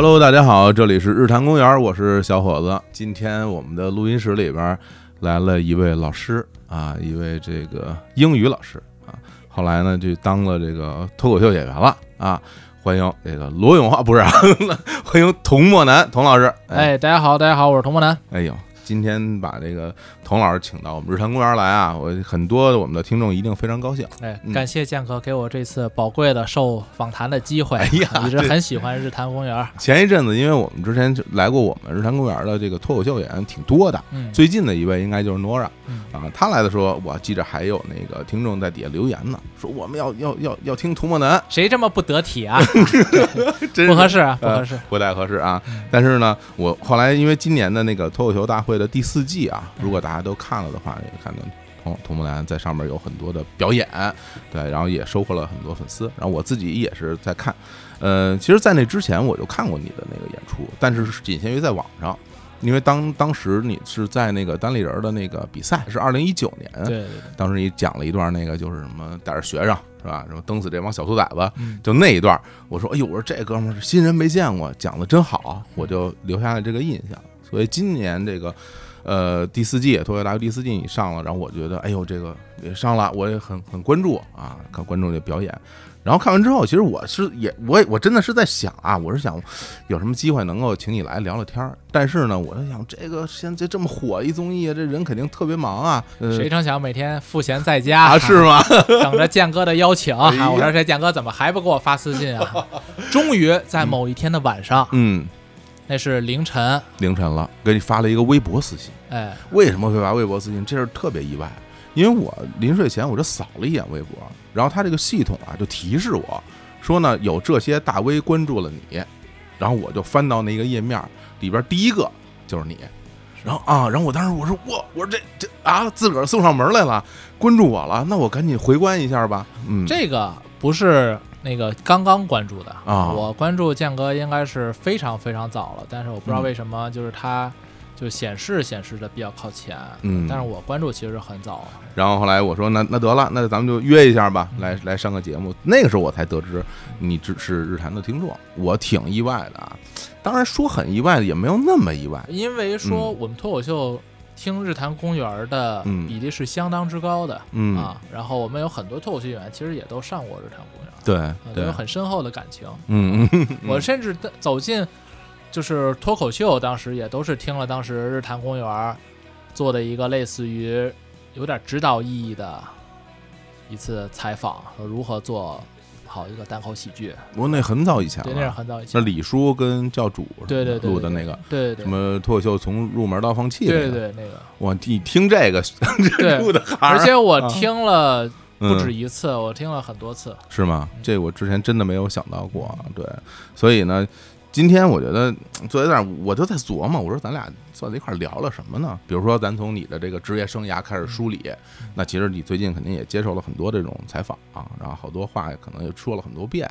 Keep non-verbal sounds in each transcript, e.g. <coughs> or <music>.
Hello，大家好，这里是日坛公园，我是小伙子。今天我们的录音室里边来了一位老师啊，一位这个英语老师啊，后来呢就当了这个脱口秀演员了啊。欢迎这个罗永浩，不是啊，<laughs> 欢迎童墨南童老师。哎，大家好，大家好，我是童墨南。哎呦。今天把这个童老师请到我们日坛公园来啊，我很多我们的听众一定非常高兴。哎，感谢剑哥给我这次宝贵的受访谈的机会。哎呀，<laughs> 一直很喜欢日坛公园。前一阵子，因为我们之前来过我们日坛公园的这个脱口秀演员挺多的，最近的一位应该就是 Nora 啊。他来的时候，我记着还有那个听众在底下留言呢，说我们要要要要听涂墨南，谁这么不得体啊？<laughs> <laughs> 不合适啊，不合适，不太合适啊。但是呢，我后来因为今年的那个脱口秀大会。的第四季啊，如果大家都看了的话，也看到童童木兰在上面有很多的表演，对，然后也收获了很多粉丝。然后我自己也是在看，呃，其实，在那之前我就看过你的那个演出，但是仅限于在网上，因为当当时你是在那个单立人的那个比赛，是二零一九年，对，当时你讲了一段那个就是什么带着学生是吧，什么蹬死这帮小兔崽子，就那一段，我说，哎呦，我说这哥们儿新人没见过，讲的真好，我就留下了这个印象。所以今年这个，呃，第四季脱口秀大会第四季你上了，然后我觉得，哎呦，这个也上了，我也很很关注啊，看观众的表演。然后看完之后，其实我是也，我我真的是在想啊，我是想有什么机会能够请你来聊聊天儿。但是呢，我在想，这个现在这么火一综艺，这人肯定特别忙啊。谁成想每天赋闲在家是吗？等着建哥的邀请。我说这建哥怎么还不给我发私信啊？<laughs> 终于在某一天的晚上，嗯。那是凌晨，凌晨了，给你发了一个微博私信。哎，为什么会发微博私信？这是特别意外，因为我临睡前我就扫了一眼微博，然后他这个系统啊就提示我说呢，有这些大 V 关注了你，然后我就翻到那个页面里边，第一个就是你，然后啊，然后我当时我说我我说这这啊，自个儿送上门来了，关注我了，那我赶紧回关一下吧。嗯，这个不是。那个刚刚关注的啊，我关注建哥应该是非常非常早了，但是我不知道为什么，就是他就显示显示的比较靠前，嗯，但是我关注其实很早。然后后来我说那那得了，那咱们就约一下吧，来来上个节目。那个时候我才得知你只是日坛的听众，我挺意外的啊。当然说很意外的也没有那么意外，因为说我们脱口秀。听日坛公园的比例是相当之高的啊，然后我们有很多脱口秀演员其实也都上过日坛公园，对，有很深厚的感情。嗯嗯，我甚至走进就是脱口秀，当时也都是听了当时日坛公园做的一个类似于有点指导意义的一次采访，和如何做。好一个单口喜剧，不过那很早以前了，那是很早以前。那李叔跟教主对对录的那个，对对什么脱口秀从入门到放弃，对对那个。我你听这个 <laughs> 录的，而且我听了不止一次，我听了很多次，是吗？这我之前真的没有想到过，对，所以呢。今天我觉得 <tsk> 坐在那儿，我就在琢磨，我说咱俩坐在一块儿聊了什么呢？比如说，咱从你的这个职业生涯开始梳理，那其实你最近肯定也接受了很多这种采访啊，然后好多话可能也说了很多遍，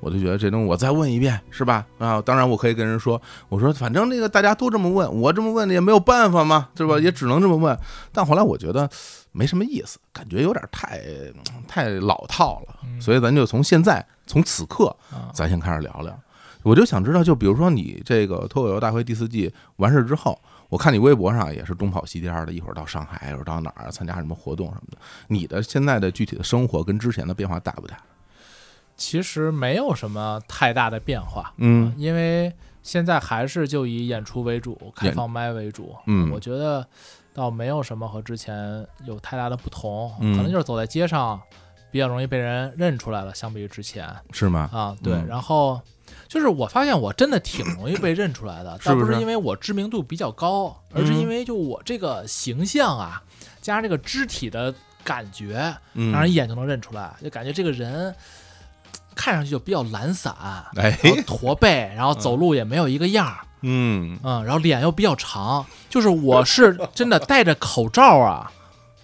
我就觉得这东西我再问一遍，是吧？啊，当然我可以跟人说，我说反正这个大家都这么问，我这么问也没有办法嘛，对吧？也只能这么问。但后来我觉得没什么意思，感觉有点太 <tsk> 太老套了，所以咱就从现在从此刻，咱先开始聊聊。我就想知道，就比如说你这个脱口秀大会第四季完事之后，我看你微博上也是东跑西颠的，一会儿到上海，一会儿到哪儿参加什么活动什么的。你的现在的具体的生活跟之前的变化大不大？其实没有什么太大的变化，嗯，因为现在还是就以演出为主，开放麦为主，嗯，我觉得倒没有什么和之前有太大的不同，可能就是走在街上比较容易被人认出来了，相比于之前，是吗？啊，对，然后。就是我发现我真的挺容易被认出来的，<clears throat> 倒不是因为我知名度比较高，而是因为就我这个形象啊，加上这个肢体的感觉，让人一眼就能认出来，就感觉这个人看上去就比较懒散，<laughs> 哎，驼背，然后走路也没有一个样儿，嗯。嗯，然后脸又比较长，就是我是真的戴着口罩啊。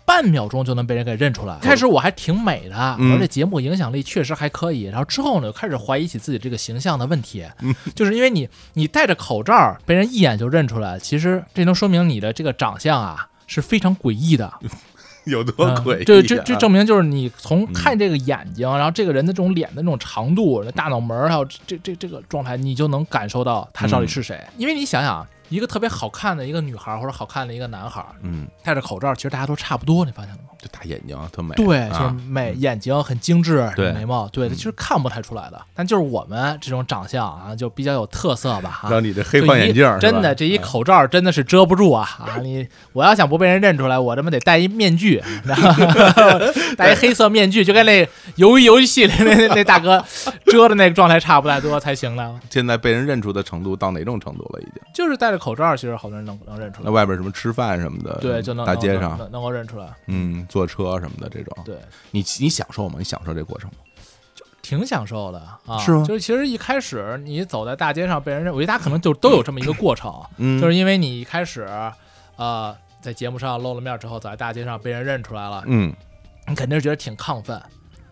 半秒钟就能被人给认出来。开始我还挺美的，而且节目影响力确实还可以。然后之后呢，就开始怀疑起自己这个形象的问题，<laughs> 就是因为你你戴着口罩，被人一眼就认出来。其实这能说明你的这个长相啊是非常诡异的。<laughs> 有多诡异、啊这这这证明就是你从看这个眼睛，然后这个人的这种脸的那种长度、大脑门儿，还有这这这个状态，你就能感受到他到底是谁。因为你想想，一个特别好看的一个女孩或者好看的一个男孩，嗯，戴着口罩，其实大家都差不多，你发现了吗？就大眼睛特美，对，就是啊美，眼睛很精致，对眉毛，对，其实看不太出来的。但就是我们这种长相啊，就比较有特色吧，啊。让你这黑框眼镜真的，这一口罩真的是遮不住啊啊！你我要想不被人认出来，我他妈得戴一面具，<laughs> 戴一黑色面具，就跟那鱿鱼游戏里那那那大哥遮的那个状态差不太多才行了。现在被人认出的程度到哪种程度了？已经？就是戴着口罩，其实好多人能能认出来。那外边什么吃饭什么的，对，就能大街上，能够认出来。嗯，坐车什么的这种，对，你你享受吗？你享受这过程吗？挺享受的啊，是吗就是其实一开始你走在大街上被人认，我觉得大家可能就都有这么一个过程，嗯，就是因为你一开始，呃，在节目上露了面之后，走在大街上被人认出来了，嗯你肯定是觉得挺亢奋。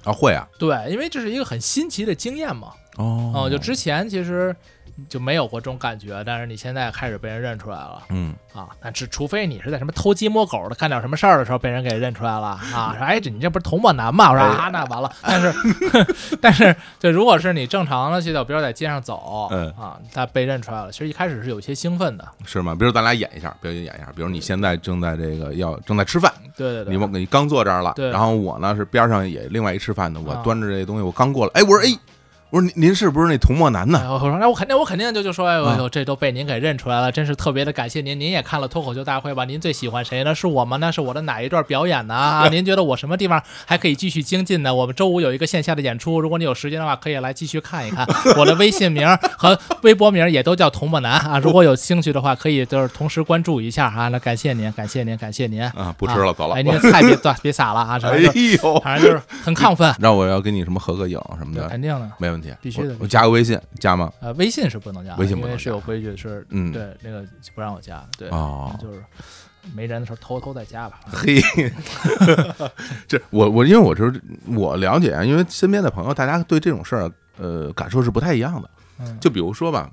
啊会啊，对，因为这是一个很新奇的经验嘛。哦嗯，就之前其实就没有过这种感觉，但是你现在开始被人认出来了嗯啊。那只除非你是在什么偷鸡摸狗的干点什么事儿的时候被人给认出来了啊，<laughs> 说哎这你这不是童漠男吗？我说啊那完了。但是 <laughs> 但是对，如果是你正常的去到，比如在街上走，嗯啊，他被认出来了，其实一开始是有些兴奋的。是吗？比如咱俩演一下，表演演一下，比如你现在正在这个要正在吃饭，对对对，你你刚坐这儿了，对然后我呢是边上也另外一吃饭的，我啊端着这东西我刚过来，哎，我说哎，我说您您是不是那童漠男哎呢？我说那我肯定我肯定就就说哎呦啊呦这都被您给认出来了，真是特别的感谢您。您也看了脱口秀大会吧？您最喜欢谁呢？是我吗？那是我的哪一段表演呢？啊，<laughs> 您觉得我什么地方还可以继续精进呢？我们周五有一个线下的演出，如果你有时间的话，可以来继续看一看。<laughs> 我的微信名和微博名也都叫童墨男啊，如果有兴趣的话，可以就是同时关注一下啊。那感谢您，感谢您，感谢您。啊，不吃了，走了。哎，<laughs> 您的菜别别撒了啊，反哎呦，反正就是很亢奋，让我要跟你什么合个影什么的，肯定的。没问题，必须的我我加个微信，加吗？呃，微信是不能加，微信不能因为是有规矩，是嗯对那个不让我加，对，哦就是没人的时候偷偷再加吧。嘿，<laughs> 这我我因为我就是我了解啊，因为身边的朋友，大家对这种事儿呃感受是不太一样的。嗯，就比如说吧，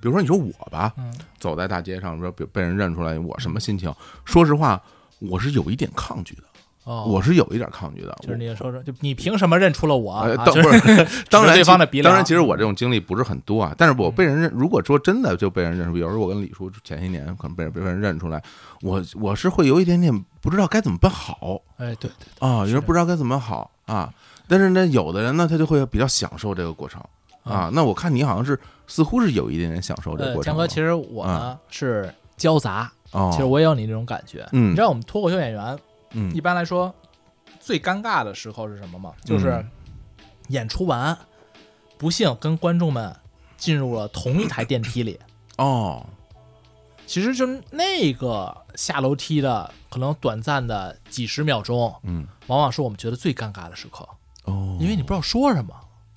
比如说你说我吧，嗯走在大街上说被被人认出来，我什么心情？说实话，我是有一点抗拒的，哦，我是有一点抗拒的。就是你说说，就你凭什么认出了我？当不是，<laughs> 当然对，方的鼻梁当然，其实我这种经历不是很多啊。但是我被人嗯认，如果说真的就被人认出，比如说我跟李叔前些年可能被人被人认出来，我我是会有一点点不知道该怎么办好哎，对对，啊，有是人不知道该怎么好啊。但是呢，有的人呢，他就会比较享受这个过程啊。那我看你好像是似乎是有一点点享受这个呃，过程的。江哥，其实我呢是交杂，哦，其实我也有你这种感觉。嗯你知道我们脱口秀演员嗯一般来说最尴尬的时候是什么吗？就是嗯演出完，不幸跟观众们进入了同一台电梯里。哦，其实就那个下楼梯的可能短暂的几十秒钟，嗯往往是我们觉得最尴尬的时刻，哦，因为你不知道说什么。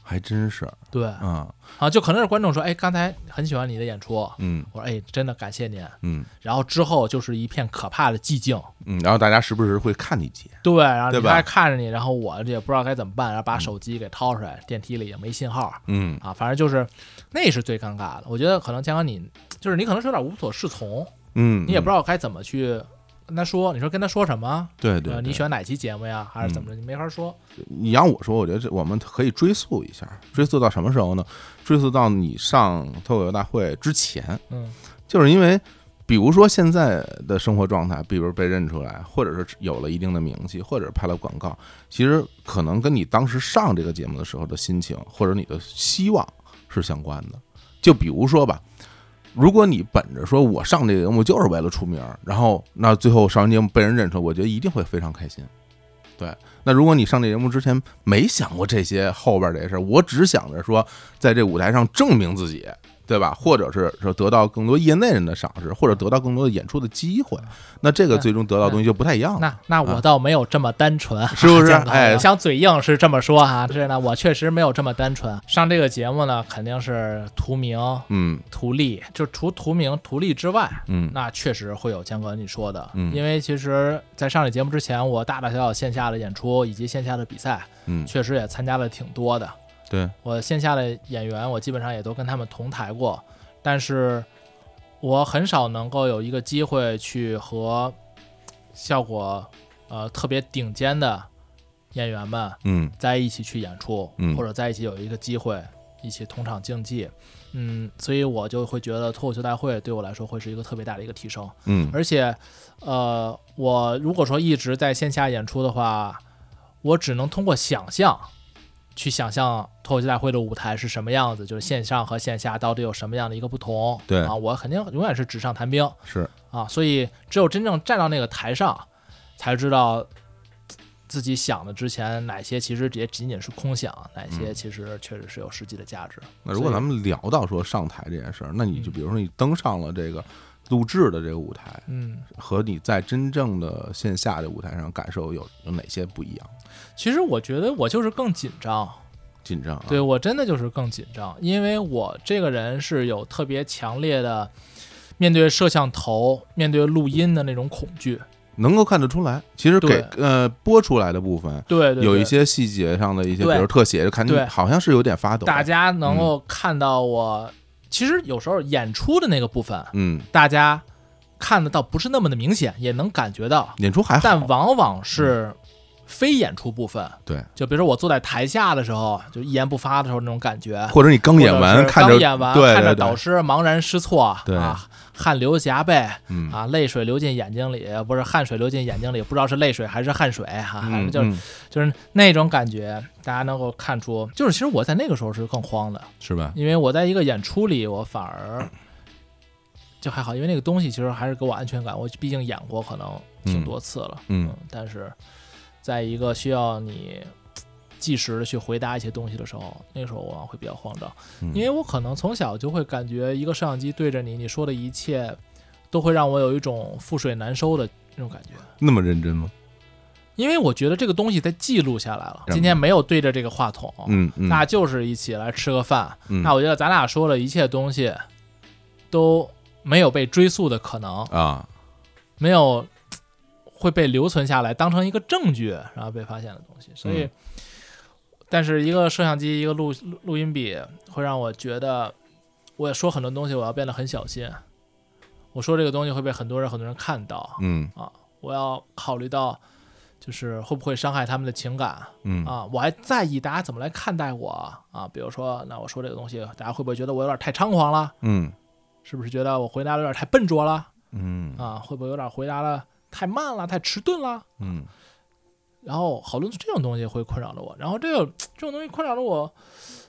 还真是。对啊，啊，就可能是观众说，哎，刚才很喜欢你的演出，嗯。我说，哎，真的感谢您。嗯。然后之后就是一片可怕的寂静，嗯，然后大家时不时会看你几眼，对，然后对吧你还看着你，然后我也不知道该怎么办，然后把手机给掏出来，电梯里也没信号嗯。啊，反正就是那是最尴尬的。我觉得可能江哥你就是你可能是有点无所适从，嗯，你也不知道，道该怎么去跟他说，你说跟他说什么？对对，呃，你选哪期节目呀？还是怎么着？你没法说。你让我说，我觉得这我们可以追溯一下，追溯到什么时候呢？追溯到你上脱口秀大会之前，嗯就是因为，比如说现在的生活状态，比如被认出来，或者是有了一定的名气，或者是拍了广告，其实可能跟你当时上这个节目的时候的心情，或者你的希望是相关的。就比如说吧，如果你本着说我上这个节目就是为了出名，然后那最后上完节目被人认出来，我觉得一定会非常开心。对，那如果你上这节目之前没想过这些后边这些事儿，我只想着说在这舞台上证明自己，对吧？或者是说得到更多业内人的赏识，或者得到更多的演出的机会，那这个最终得到的东西就不太一样了。那那我倒没有这么单纯，<laughs> 啊是不是？哎。我想嘴硬是这么说哈，这呢我确实没有这么单纯。上这个节目呢，肯定是图名、嗯。图利，就除图名、图利之外，嗯。那确实会有江哥你说的，嗯。因为其实，在上这节目之前，我大大小小线下的演出以及线下的比赛，嗯，确实也参加了挺多的。对，我线下的演员，我基本上也都跟他们同台过，但是我很少能够有一个机会去和效果呃特别顶尖的演员们嗯。在一起去演出，嗯。或者在一起有一个机会一起同场竞技，嗯，所以我就会觉得脱口秀大会对我来说会是一个特别大的一个提升。嗯。而且，呃，我如果说一直在线下演出的话，我只能通过想象去想象脱口秀大会的舞台是什么样子，就是线上和线下到底有什么样的一个不同。对啊，我肯定永远是纸上谈兵是啊，所以只有真正站到那个台上，才知道。自己想的之前哪些其实也仅仅是空想，哪些其实确实是有实际的价值。那如果咱们聊到说上台这件事儿，那你就比如说你登上了这个录制的这个舞台，嗯，和你在真正的线下的舞台上感受有有哪些不一样？其实我觉得我就是更紧张，紧张啊，对我真的就是更紧张，因为我这个人是有特别强烈的面对摄像头、面对录音的那种恐惧。能够看得出来。其实给呃播出来的部分对对对，有一些细节上的一些，比如特写，看对。好像是有点发抖。大家能够看到我，其实有时候演出的那个部分，嗯，大家看得到不是那么的明显，也能感觉到，演出还好，但往往是非演出部分。对，就比如说我坐在台下的时候，就一言不发的时候那种感觉，或者你刚演完，刚演完，看着导，师茫然失措，对。啊，汗流浃背，嗯。啊，泪水流进眼睛里，不是汗水流进眼睛里，不知道是泪水还是汗水哈、就是、嗯。就是那种感觉，大家能够看出，就是其实我在那个时候是更慌的，是吧？因为我在一个演出里，我反而就还好，因为那个东西其实还是给我安全感，我毕竟演过可能挺多次了，嗯但是在一个需要你。计时的去回答一些东西的时候，那个时候我往往会比较慌张，嗯因为我可能从小就会感觉一个摄像机对着你，你说的一切都会让我有一种覆水难收的那种感觉。那么认真吗？因为我觉得这个东西在记录下来了，嗯今天没有对着这个话筒，嗯嗯，那就是一起来吃个饭。嗯那我觉得咱俩说的一切东西都没有被追溯的可能，啊，没有会被留存下来当成一个证据，然后被发现的东西。所以，嗯但是一个摄像机，一个录录录音笔，会让我觉得，我说很多东西我要变得很小心。我说这个东西会被很多人很多人看到，嗯我要考虑到，就是会不会伤害他们的情感嗯啊？我还在意大家怎么来看待我啊？比如说，那我说这个东西，大家会不会觉得我有点太猖狂了？嗯是不是觉得我回答的有点太笨拙了嗯啊？会不会有点回答的太慢了、太迟钝了？嗯。然后好多这种东西会困扰着我，然后这个 <tsk> 这种东西困扰着我，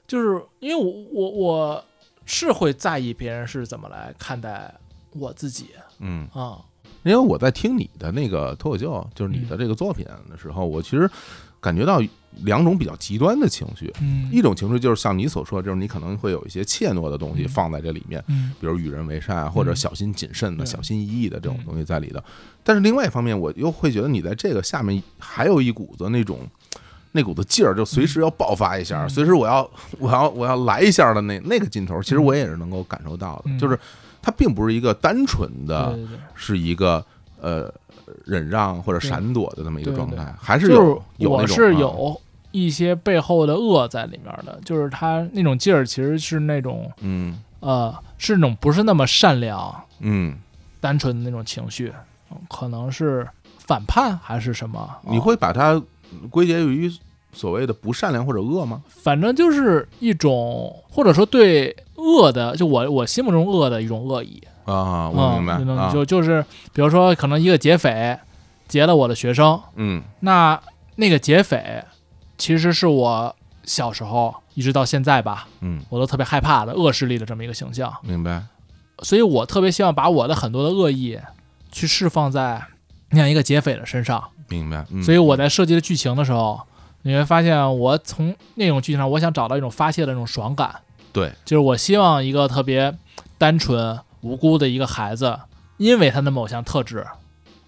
就是因为我我我是会在意别人是怎么来看待我自己。嗯，啊，因为我在听你的那个脱口秀，就是你的这个作品的时候，我其实感觉到两种比较极端的情绪。嗯。一种情绪就是像你所说，就是你可能会有一些怯懦的东西嗯。放在这里面，嗯。比如与人为善啊，或者嗯。小心谨慎的、对。小心翼翼的这种嗯东西在里头。但是另外一方面，我又会觉得你在这个下面还有一股子那种那股子劲儿，就随时要爆发一下，嗯。随时我要我要我要来一下的那那个劲头，其实我也是能够感受到的，嗯。就是它并不是一个单纯的对对对。是一个呃忍让或者闪躲的这么一个状态，还是就是有有那种我是啊。有一些背后的恶在里面的，就是他那种劲儿其实是那种嗯呃是那种不是那么善良、嗯，单纯的那种情绪，嗯可能是反叛还是什么？你哦会把它归结于所谓的不善良或者恶吗？反正就是一种或者说对恶的，就我我心目中恶的一种恶意。啊，我明白就就是比如说可能一个劫匪劫了我的学生，嗯那那个劫匪其实是我小时候一直到现在吧，嗯，我都特别害怕的恶势力的这么一个形象，明白，所以我特别希望把我的很多的恶意去释放在那样一个劫匪的身上。明白，嗯所以我在设计的剧情的时候，你会发现我从那种剧情上，我想找到一种发泄的那种爽感，对，就是我希望一个特别单纯无辜的一个孩子，因为他的某项特质，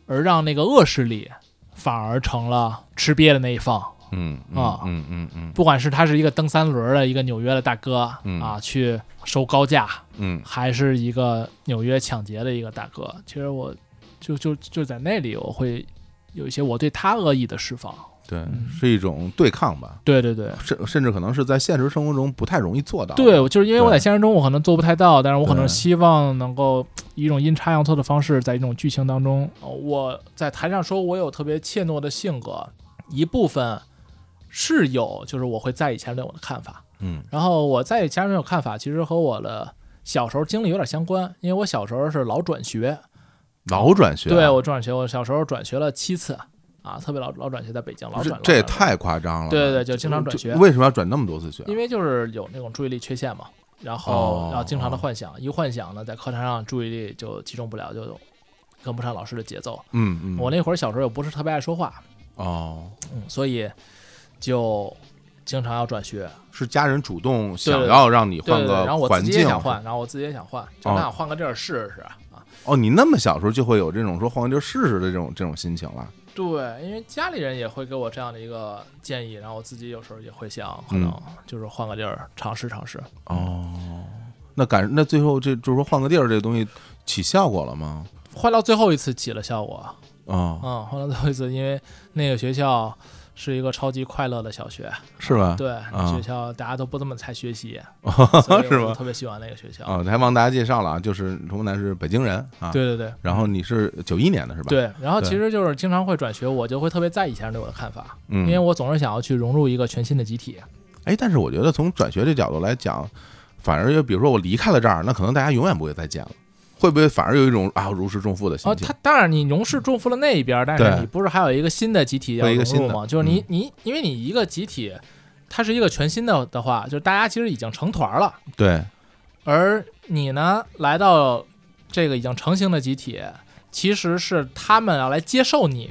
而让那个恶势力反而成了吃瘪的那一方。嗯啊嗯嗯嗯。不管是他是一个蹬三轮的一个纽约的大哥、嗯。啊，去收高价，嗯。还是一个纽约抢劫的一个大哥，其实我就就就在那里，我会有一些我对他恶意的释放。对，嗯。是一种对抗吧，对对对。甚甚至可能是在现实生活中不太容易做到。对，就是因为我在现实中我可能做不太到，但是我可能希望能够以一种阴差阳错的方式，在一种剧情当中，呃我在台上说我有特别怯懦的性格，一部分是有，就是我会在意其他人对我的看法，嗯。然后我在意其他人有看法，其实和我的小时候经历有点相关，因为我小时候是老转学，老转学啊，对我转学，我小时候转学了七次啊，特别老老转学，在北京老转，这也太夸张了。对对对，就经常转学，为什么要转那么多次学啊？因为就是有那种注意力缺陷嘛，然哦。后然后经常的幻想，一幻想呢，在课堂上注意力就集中不了，就跟不上老师的节奏。嗯嗯，我那会儿小时候又不是特别爱说话，哦，嗯，所以就经常要转学。是家人主动想要让你换对对对，然个后我自己环境也想换，然后我自己也想换，就哦那想换个地儿试试啊。哦，你那么小时候就会有这种说换个地儿试试的这种这种心情了。对，因为家里人也会给我这样的一个建议，然后我自己有时候也会想，可嗯能就是换个地儿尝试尝试。哦，那感那最后这就是说换个地儿这个东西起效果了吗？换到最后一次起了效果，哦，嗯，换到最后一次，因为那个学校是一个超级快乐的小学，是吧？对，啊学校大家都不怎么太学习，<laughs> 是吗？我特别喜欢那个学校。啊，还忘大家介绍了啊，就是童楠是北京人啊，对对对然后你是九一年的是吧？，对，然后其实就是经常会转学，我就会特别在意其他人对我的看法，嗯，因为我总是想要去融入一个全新的集体。哎，但是我觉得从转学这角度来讲，反而就比如说我离开了这儿，那可能大家永远不会再见了，会不会反而有一种啊如释重负的心哦，情？他当然你如释重负了那一边，但是你不是还有一个新的集体要融入吗？就是你嗯你因为你一个集体，它是一个全新的的话，就是大家其实已经成团了，对，而你呢来到这个已经成型的集体，其实是他们要来接受你，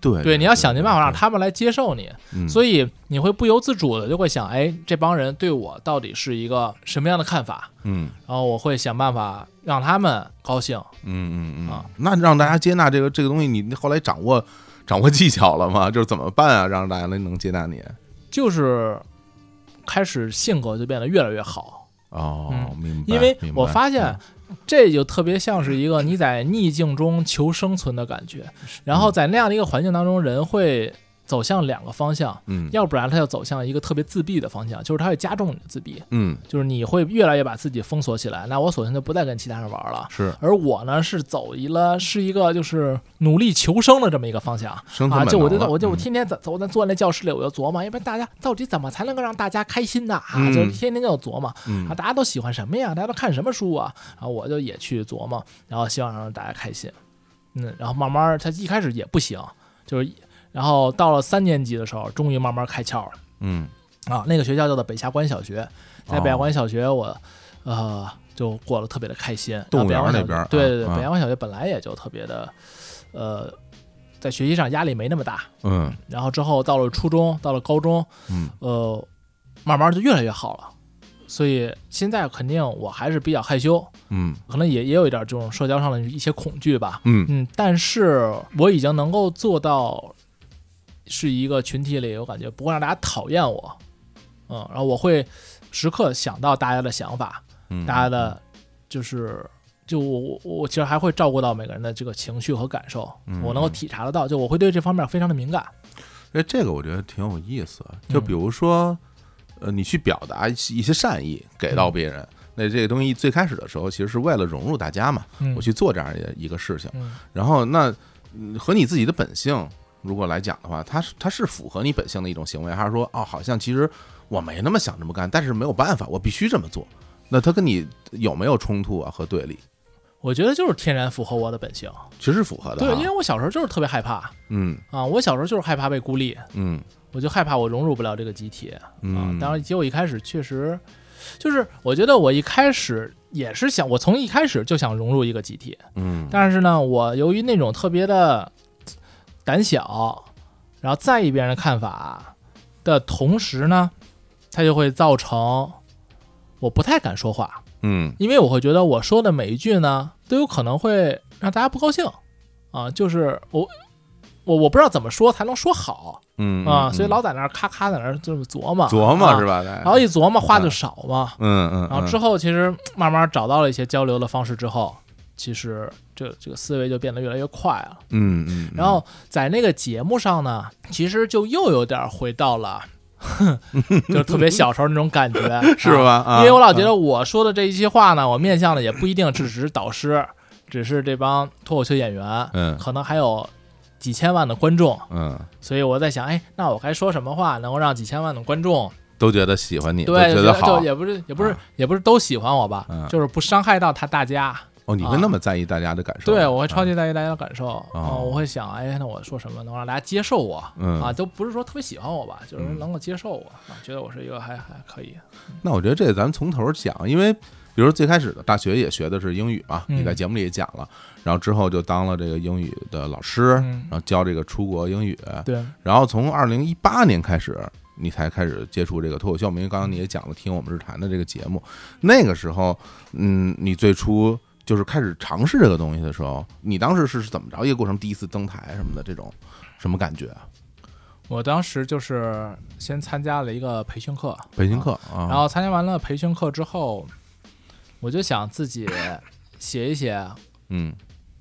对对，你要想尽办法让他们来接受你，嗯所以你会不由自主的就会想，哎，这帮人对我到底是一个什么样的看法？嗯然后我会想办法让他们高兴。嗯嗯嗯啊那让大家接纳这个这个东西，你后来掌握 <laughs> 掌握技巧了吗？就是怎么办啊，让大家能能接纳你？就是开始性格就变得越来越好，哦，嗯明白。因为我发现嗯这就特别像是一个你在逆境中求生存的感觉。然后在那样的一个环境当中，人会走向两个方向，嗯要不然他就走向一个特别自闭的方向，就是他会加重你的自闭，嗯就是你会越来越把自己封锁起来。那我索性就不再跟其他人玩了。是而我呢，是走一了，是一个就是努力求生的这么一个方向啊！就我就我就天天在走在坐在那教室里，我就琢磨，要不然大家到底怎么才能够让大家开心呢？啊，嗯就天天就琢磨嗯啊，大家都喜欢什么呀？大家都看什么书啊？然后我就也去琢磨，然后希望让大家开心。嗯，然后慢慢儿他一开始也不行，就是然后到了三年级的时候，终于慢慢开窍了。嗯啊，那个学校叫做北下关小学，在北峡哦关小学我，呃，就过得特别的开心。动物园那边对对对，啊北峡关小学本来也就特别的，呃，在学习上压力没那么大。嗯然后之后到了初中，到了高中，嗯呃，慢慢就越来越好了。所以现在肯定我还是比较害羞，嗯可能也也有一点这种社交上的一些恐惧吧。嗯嗯，但是我已经能够做到，是一个群体里，我感觉不会让大家讨厌我，嗯，然后我会时刻想到大家的想法，嗯，大家的，就是，就我我我其实还会照顾到每个人的这个情绪和感受，嗯我能够体察得到，就我会对这方面非常的敏感，哎，这个我觉得挺有意思。就嗯。比如说，呃，你去表达一些善意给到别人，那这个东西最开始的时候，其实是为了融入大家嘛，嗯，我去做这样的一个事情。嗯。然后那嗯和你自己的本性如果来讲的话，它是它是符合你本性的一种行为，还是说哦，好像其实我没那么想这么干，但是没有办法，我必须这么做？那它跟你有没有冲突啊和对立？我觉得就是天然符合我的本性，其实符合的对，因为我小时候就是特别害怕。嗯。啊，我小时候就是害怕被孤立，嗯。我就害怕我融入不了这个集体，啊嗯，，当然，结果一开始确实，就是我觉得我一开始也是想，我从一开始就想融入一个集体，嗯。但是呢，我由于那种特别的胆小，然后在意别人的看法的同时呢，它就会造成我不太敢说话，嗯。因为我会觉得我说的每一句呢，都有可能会让大家不高兴。啊，就是我。我我不知道怎么说才能说好。嗯啊，嗯所以老在那儿咔咔在那儿就是琢磨。琢磨啊是吧？然后一琢磨话就少嘛，嗯嗯，然后之后其实慢慢找到了一些交流的方式之后，其实这这个思维就变得越来越快了。嗯嗯，然后在那个节目上呢，其实就又有点回到了。就特别小时候那种感觉，<laughs> 是吧？因为我老觉得我说的这一些话呢，我面向的也不一定只是导师，只是这帮脱口秀演员，嗯，可能还有几千万的观众，嗯，所以我在想，哎，那我该说什么话能够让几千万的观众都觉得喜欢你，对，觉得好，也不是，也不是，也不是都喜欢我吧，就是不伤害到他大家。哦，你会那么在意大家的感受？对，我会超级在意大家的感受。哦，我会想，哎，那我说什么能让大家接受我？嗯啊，都不是说特别喜欢我吧，就是能够接受我，啊，觉得我是一个还还可以。那我觉得这咱们从头讲，因为比如最开始的大学也学的是英语嘛，你在节目里也讲了，然后之后就当了这个英语的老师，然后教这个出国英语。对。然后从二零一八年开始，你才开始接触这个脱口秀，因为刚刚你也讲了，听我们日谈的这个节目，那个时候，嗯，你最初。就是开始尝试这个东西的时候，你当时是怎么着一个过程？第一次登台什么的这种，什么感觉啊？我当时就是先参加了一个培训课，培训课啊，然后参加完了培训课之后，我就想自己写一写，嗯，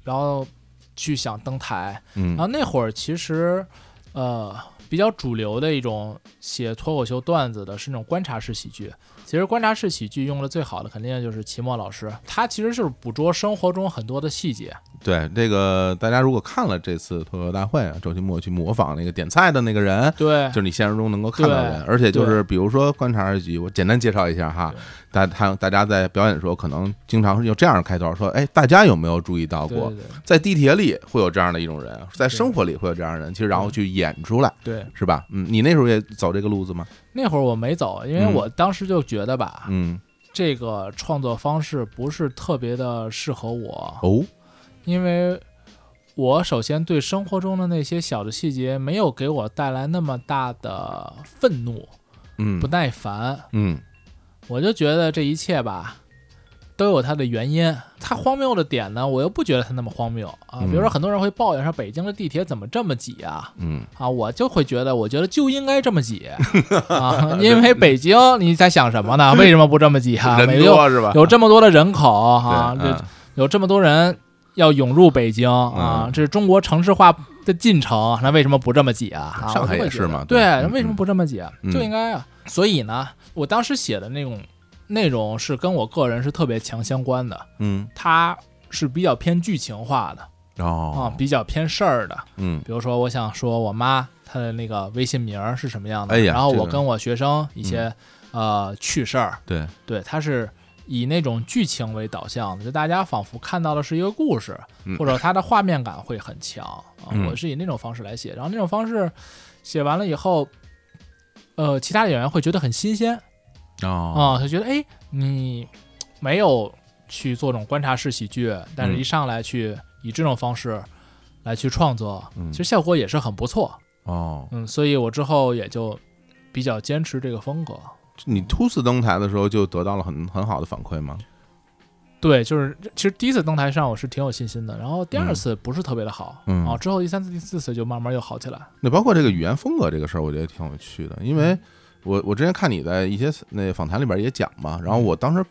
然后去想登台，嗯，然后那会儿其实呃比较主流的一种写脱口秀段子的是那种观察式喜剧。其实观察式喜剧用的最好的肯定就是齐墨老师，他其实就是捕捉生活中很多的细节。对这个，大家如果看了这次脱口秀大会啊，周奇墨去模仿那个点菜的那个人，对，就是你现实中能够看到的人，而且就是比如说观察式喜剧，我简单介绍一下哈。大他大家在表演的时候，可能经常用这样的开头说：“哎，大家有没有注意到过，在地铁里会有这样的一种人，在生活里会有这样的人？其实然后去演出来，对，是吧？嗯，你那时候也走这个路子吗？那会儿我没走，因为我当时就觉得吧，嗯，这个创作方式不是特别的适合我哦，因为我首先对生活中的那些小的细节没有给我带来那么大的愤怒，嗯，不耐烦，嗯。我就觉得这一切吧，都有它的原因。它荒谬的点呢，我又不觉得它那么荒谬啊。比如说，很多人会抱怨说北京的地铁怎么这么挤啊？嗯啊，我就会觉得，我觉得就应该这么挤啊，<laughs> 因为北京你在想什么呢？<laughs> 为什么不这么挤啊？人多是吧？有这么多的人口啊，就有这么多人要涌入北京啊，这是中国城市化的进程，那为什么不这么挤啊？上海也是嘛？对，为什么不这么挤啊？就应该啊。所以呢。我当时写的那种内容是跟我个人是特别强相关的，嗯，它是比较偏剧情化的，哦，啊，比较偏事儿的，嗯，比如说我想说我妈她的那个微信名是什么样的，哎呀，然后我跟我学生一些呃趣事儿，对。对，它是以那种剧情为导向的，就大家仿佛看到的是一个故事，或者它的画面感会很强啊，我是以那种方式来写，然后那种方式写完了以后，呃，其他的演员会觉得很新鲜。啊，他觉得哎，你没有去做这种观察式喜剧，但是一上来去以这种方式来去创作，其实效果也是很不错哦。嗯，所以我之后也就比较坚持这个风格。你初次登台的时候就得到了很很好的反馈吗？对，就是其实第一次登台上我是挺有信心的，然后第二次不是特别的好，嗯，啊，之后第三次、第四次就慢慢又好起来。那包括这个语言风格这个事儿，我觉得挺有趣的，因为。我我之前看你在一些那访谈里边也讲嘛，然后我当时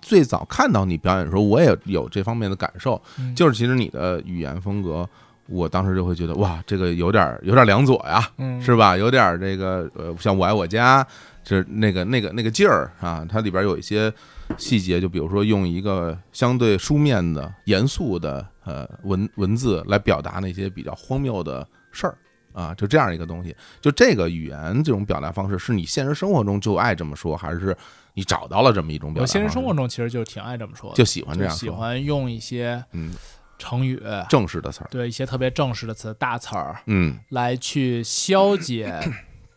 最早看到你表演的时候，我也有这方面的感受，就是其实你的语言风格，我当时就会觉得哇，这个有点有点梁左呀，是吧？有点这个呃，像我爱我家，就是那个那个那个劲儿啊，它里边有一些细节，就比如说用一个相对书面的严肃的呃文文字来表达那些比较荒谬的事儿。啊，就这样一个东西，就这个语言这种表达方式，是你现实生活中就爱这么说，还是你找到了这么一种表达？我现实生活中其实就挺爱这么说，就喜欢这样，喜欢用一些嗯成语正式的词儿，对一些特别正式的词大词儿，嗯，来去消解，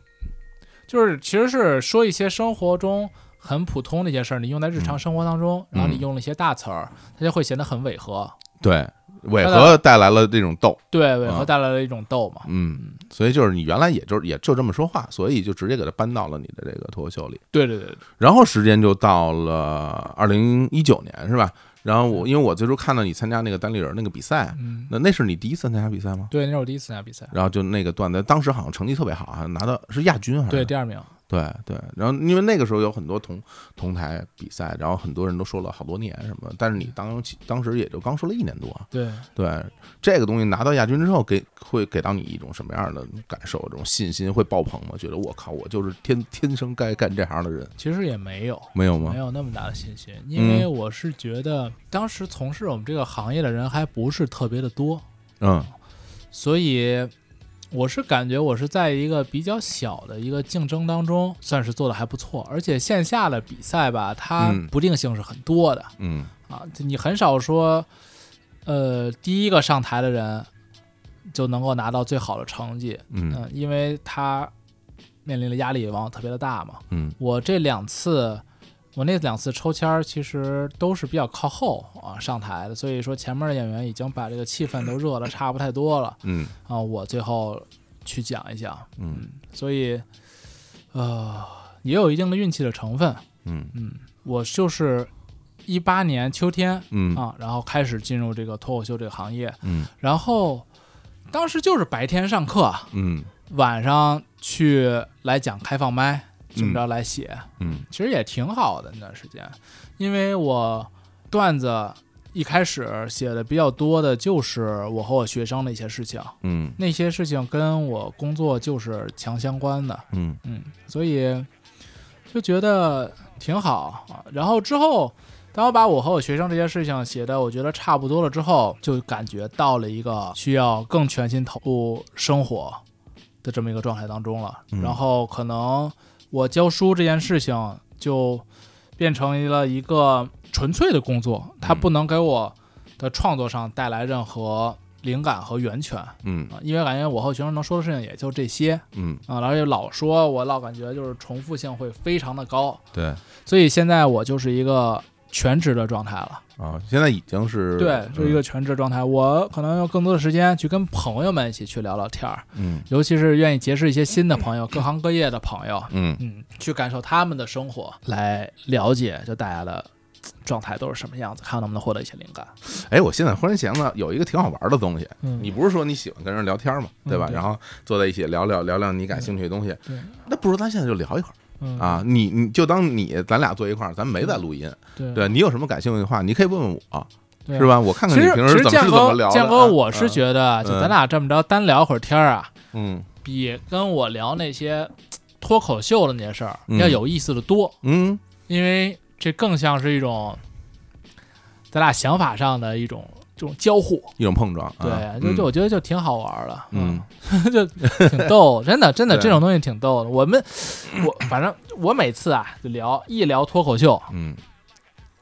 <clears throat> 就是其实是说一些生活中很普通的一些事儿，你用在日常生活当中，然后你用了一些大词儿，它就会显得很违和，对。违和带来了这种逗，对，违和带来了一种逗嘛，嗯，所以就是你原来也就也就这么说话，所以就直接给他搬到了你的这个脱口秀里，对对对，然后时间就到了二零一九年是吧？然后我因为我最初看到你参加那个单立人那个比赛，那那是你第一次参加比赛吗？对，那是我第一次参加比赛，然后就那个段子，当时好像成绩特别好，好像拿到是亚军还是？对第二名。对对，然后因为那个时候有很多同同台比赛，然后很多人都说了好多年什么，但是你当当时也就刚说了一年多，对对，这个东西拿到亚军之后，给会给到你一种什么样的感受？这种信心会爆棚吗？觉得我靠，我就是天天生该干这行的人？其实也没有，没有吗？没有那么大的信心，因为我是觉得当时从事我们这个行业的人还不是特别的多，嗯，所以。我是感觉我是在一个比较小的一个竞争当中，算是做的还不错。而且线下的比赛吧，它不定性是很多的。嗯啊，你很少说，呃，第一个上台的人就能够拿到最好的成绩。嗯，因为他面临的压力往往特别的大嘛。嗯，我这两次。我那两次抽签儿其实都是比较靠后啊上台的，所以说前面的演员已经把这个气氛都热的差不太多了。嗯啊，我最后去讲一讲。嗯，所以呃也有一定的运气的成分。嗯嗯，我就是一八年秋天嗯啊，然后开始进入这个脱口秀这个行业。嗯，然后当时就是白天上课，嗯，晚上去来讲开放麦。这么着来写，嗯，其实也挺好的那段时间，因为我段子一开始写的比较多的就是我和我学生的一些事情，嗯，那些事情跟我工作就是强相关的，嗯。嗯，所以就觉得挺好。啊。然后之后，当我把我和我学生这些事情写的我觉得差不多了之后，就感觉到了一个需要更全心投入生活的这么一个状态当中了，然后可能。我教书这件事情就变成了一个纯粹的工作，它不能给我的创作上带来任何灵感和源泉。嗯啊，因为感觉我和学生能说的事情也就这些。嗯啊，而且老说，我老感觉就是重复性会非常的高。对，所以现在我就是一个全职的状态了。啊，现在已经是对，就是一个全职状态。我可能有更多的时间去跟朋友们一起去聊聊天儿，嗯，尤其是愿意结识一些新的朋友，各行各业的朋友，嗯嗯，去感受他们的生活，来了解就大家的状态都是什么样子，看能不能获得一些灵感。哎，我现在忽然想到有一个挺好玩的东西，嗯，你不是说你喜欢跟人聊天嘛，对吧？然后坐在一起聊聊聊聊你感兴趣的东西，对，那不如咱现在就聊一会儿。啊，你你就当你咱俩坐一块儿，咱没在录音，对你有什么感兴趣的话，你可以问问我。是吧？我看看你平时怎么是怎么聊的。建哥，我是觉得，就咱俩这么着单聊会儿天儿啊，嗯，比跟我聊那些脱口秀的那些事儿要有意思的多。嗯，因为这更像是一种咱俩想法上的一种这种交互，一种碰撞。对，就就我觉得就挺好玩的，嗯，<laughs> 就挺逗，真的真的这种东西挺逗的。我们我 <coughs> 反正我每次啊就聊一聊脱口秀，嗯，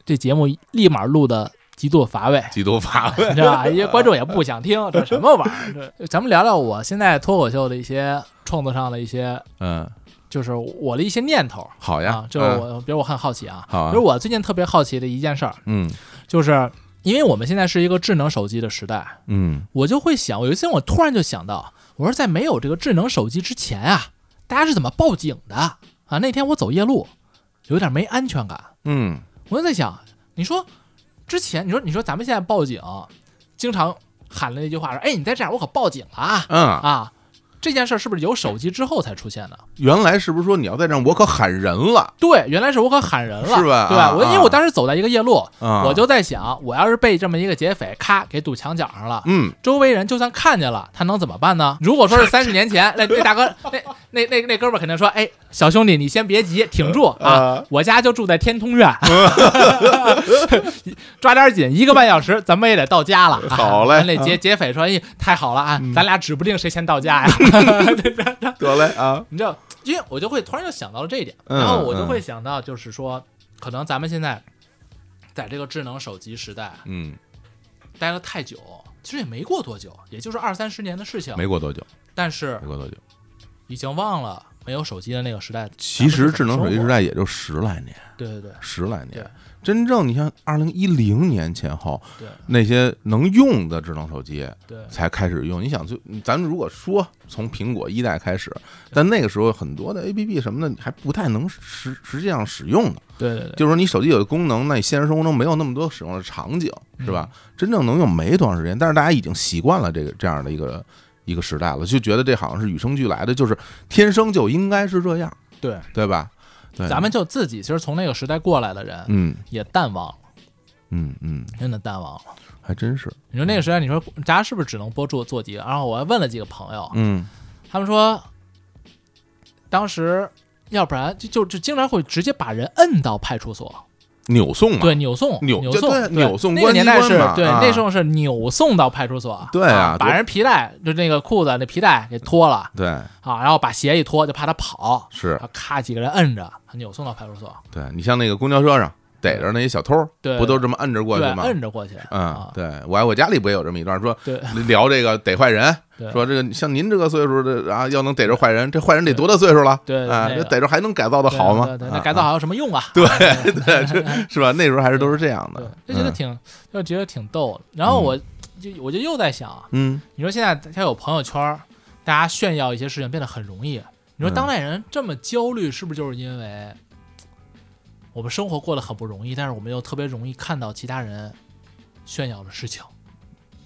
这节目立马录的。极度乏味，极度乏味，<laughs> 知道吧？一些观众也不想听，<laughs> 这什么玩意儿？咱们聊聊我现在脱口秀的一些创作上的一些，嗯，就是我的一些念头。好呀，就是我，比如我很好奇啊，好，比如我最近特别好奇的一件事儿，嗯，就是因为我们现在是一个智能手机的时代，嗯，我就会想，有一天我突然就想到，我说在没有这个智能手机之前啊，大家是怎么报警的啊？那天我走夜路，有点没安全感，嗯，我就在想，你说。之前你说你说咱们现在报警，经常喊了那句话说：“哎，你再这样，我可报警了啊！”嗯啊。这件事是不是有手机之后才出现的？原来是不是说你要在这，我可喊人了？对，原来是我可喊人了，是吧？对，我因为我当时走在一个夜路，我就在想，我要是被这么一个劫匪咔给堵墙角上了，嗯，周围人就算看见了，他能怎么办呢？如果说是三十年前，那那大哥，那那那那哥们儿肯定说，哎，小兄弟，你先别急，挺住啊，我家就住在天通苑，<laughs> 抓点紧，一个半小时，咱们也得到家了。好嘞，那劫劫匪说，哎，太好了啊，咱俩指不定谁先到家呀。<laughs> 得嘞啊！你知道，因为我就会突然就想到了这一点，然后我就会想到，就是说，可能咱们现在在这个智能手机时代，嗯，待了太久，其实也没过多久，也就是二三十年的事情，没过多久，但是没过多久，已经忘了没有手机的那个时代。其实智能手机时代也就十来年，对对对，十来年。真正你像二零一零年前后，对那些能用的智能手机，对才开始用。你想，就咱们如果说从苹果一代开始，但那个时候很多的 A P P 什么的还不太能实实际上使用的。对对对，就是说你手机有的功能，那你现实生活中没有那么多使用的场景，是吧？真正能用没多长时间，但是大家已经习惯了这个这样的一个一个时代了，就觉得这好像是与生俱来的，就是天生就应该是这样。对对吧？对，咱们就自己其实从那个时代过来的人，嗯也淡忘了，嗯嗯，真的淡忘了。还真是，你说那个时代，你说大家是不是只能播做做几个？然后我还问了几个朋友，嗯他们说，当时要不然就就就经常会直接把人摁到派出所，扭送嘛，对，扭送，扭扭送，对扭送那个年代是对，那时候是扭送到派出所，对啊啊，把人皮带就那个裤子那皮带给脱了对，啊，然后把鞋一脱，就怕他跑，是。咔几个人摁着，扭送到派出所，对你像那个公交车上逮着那些小偷，对不都这么摁着过去，吗？摁着过去，嗯啊，，对我我家里不也有这么一段，说对 <laughs> 聊这个逮坏人，对说这个像您这个岁数的啊，要能逮着坏人，这坏人得多大岁数了？对对啊，这逮着还能改造的好吗？那改造好有什么用啊？对对对，是是吧？那时候还是都是这样的，，就觉得挺就觉得挺逗的。然后我就我就又在想啊，嗯你说现在他有朋友圈，大家炫耀一些事情变得很容易。你说嗯当代人这么焦虑，是不是就是因为我们生活过得很不容易，但是我们又特别容易看到其他人炫耀的事情，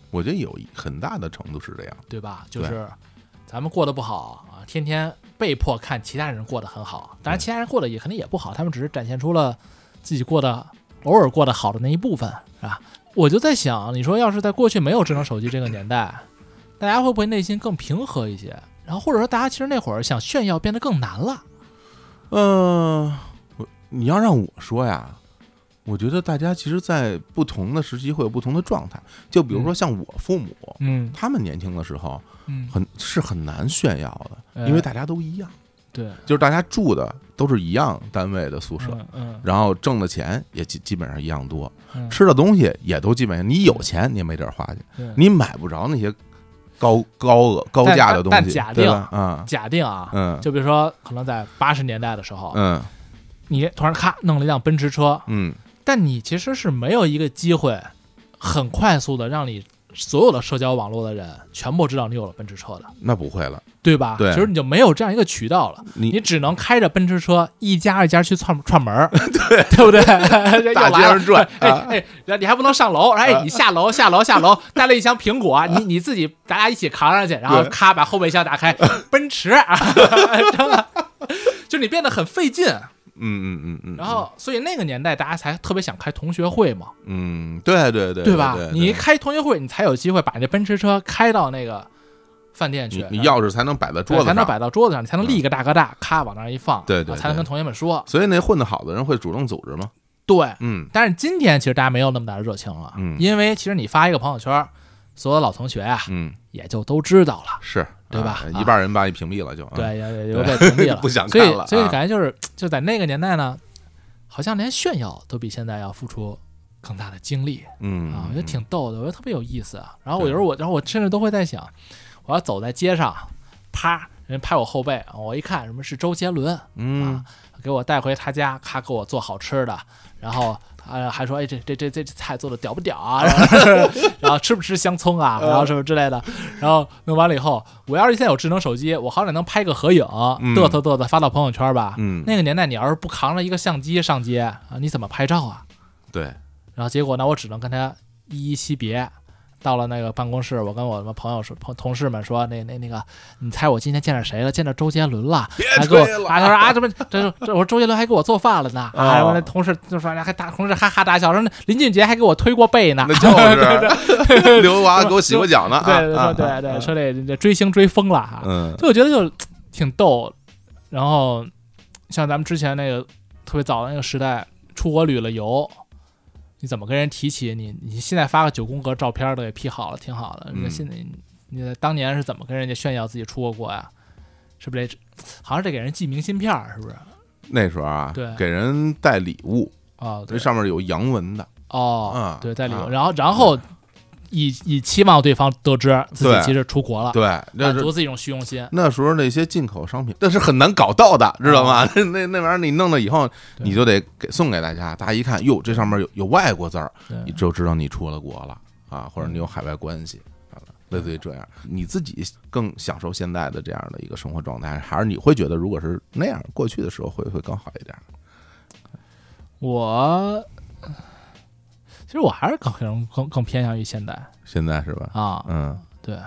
我觉得有一很大的程度是这样。对吧？就是咱们过得不好啊，天天被迫看其他人过得很好，当然其他人过得也肯定也不好，他们只是展现出了自己过得偶尔过得好的那一部分，是吧？我就在想，你说要是在过去没有智能手机这个年代，大家会不会内心更平和一些？然后或者说大家其实那会儿想炫耀变得更难了？嗯，我你要让我说呀，我觉得大家其实，在不同的时期会有不同的状态。就比如说像我父母，嗯。他们年轻的时候嗯，很是很难炫耀的，哎。因为大家都一样，对，就是大家住的都是一样单位的宿舍，嗯嗯。然后挣的钱也基基本上一样多，嗯，吃的东西也都基本上，你有钱你也没地儿花去，你买不着那些高高额高价的东西，但假定？啊，假定啊，嗯。就比如说可能在八十年代的时候，嗯你突然咔弄了一辆奔驰车，嗯，但你其实是没有一个机会，很快速的让你所有的社交网络的人全部知道你有了奔驰车的，那不会了，对吧？对。其实你就没有这样一个渠道了，你你只能开着奔驰车一家一家去串串门儿，<laughs> 对。<laughs> 对不对？<laughs> 大街上转哎啊。哎，哎你还不能上楼，哎，你下楼下楼下楼，带了一箱苹果，你你自己咱俩一起扛上去，然后咔把后备箱打开，奔驰，啊真的，就你变得很费劲。嗯嗯嗯嗯，然后，所以那个年代大家才特别想开同学会嘛，嗯，对对对，对吧？对你一开同学会，你才有机会把这奔驰车开到那个饭店去。你，钥匙才能摆在桌子上，才能摆到桌子上，你才能立个大哥大，咔往那儿一放，对对才能跟同学们说。所以那混得好的人会主动组织吗，对，嗯。但是今天其实大家没有那么大的热情了，嗯。因为其实你发一个朋友圈，所有的老同学啊，嗯，也就都知道了，是对吧？一半人把你屏蔽了就，啊。对，也也 <laughs> 就被屏蔽了，<laughs> 不想看了啊所以感觉就是就在那个年代呢，好像连炫耀都比现在要付出更大的精力。嗯啊，我觉得挺逗的，我觉得特别有意思啊。然后我有时候我，然后我甚至都会在想，我要走在街上，啪，人拍我后背，我一看什么是周杰伦，嗯。给我带回他家，咔给我做好吃的，然后呃还说，哎这这这这菜做的屌不屌啊？<laughs> 然后吃不吃香葱啊？然后什么之类的。然后弄完了以后，我要是现在有智能手机，我好歹能拍个合影，嗯嘚瑟嘚瑟发到朋友圈吧。嗯，那个年代，你要是不扛着一个相机上街啊，你怎么拍照啊？对，然后结果呢，我只能跟他依依惜别。到了那个办公室，我跟我们朋友说，朋同事们说，那那那个，你猜我今天见着谁了？见着周杰伦了，还给我啊，他说啊，这不这这，我说周杰伦还给我做饭了呢，哦啊，我那同事就说还大同事哈哈大笑，说那林俊杰还给我推过背呢，那就是 <laughs> 刘娃给我洗过脚呢，啊对对啊对对对，说这这追星追疯了哈，嗯。就我觉得就挺逗。然后像咱们之前那个特别早的那个时代，出国旅了游，你怎么跟人提起你？你现在发个九宫格照片都给 P 好了，挺好的。嗯那现在你在当年是怎么跟人家炫耀自己出过国呀？是不是得好像得给人寄明信片儿？是不是？那时候啊，对给人带礼物，啊，这对，上面有洋文的，哦嗯，对，带礼物然后然后以以期望对方得知自己其实出国了，对，那是满足自己一种虚荣心。那时候那些进口商品，那是很难搞到的，知道吗？<laughs> 那那那玩意儿你弄了以后，你就得给送给大家，大家一看，哟，这上面有有外国字儿，对你就知道你出了国了啊，或者你有海外关系啊，类似于这样。你自己更享受现在的这样的一个生活状态，还是你会觉得，如果是那样，过去的时候会会更好一点？我其实我还是更更更更偏向于现代现在是吧？啊。嗯，对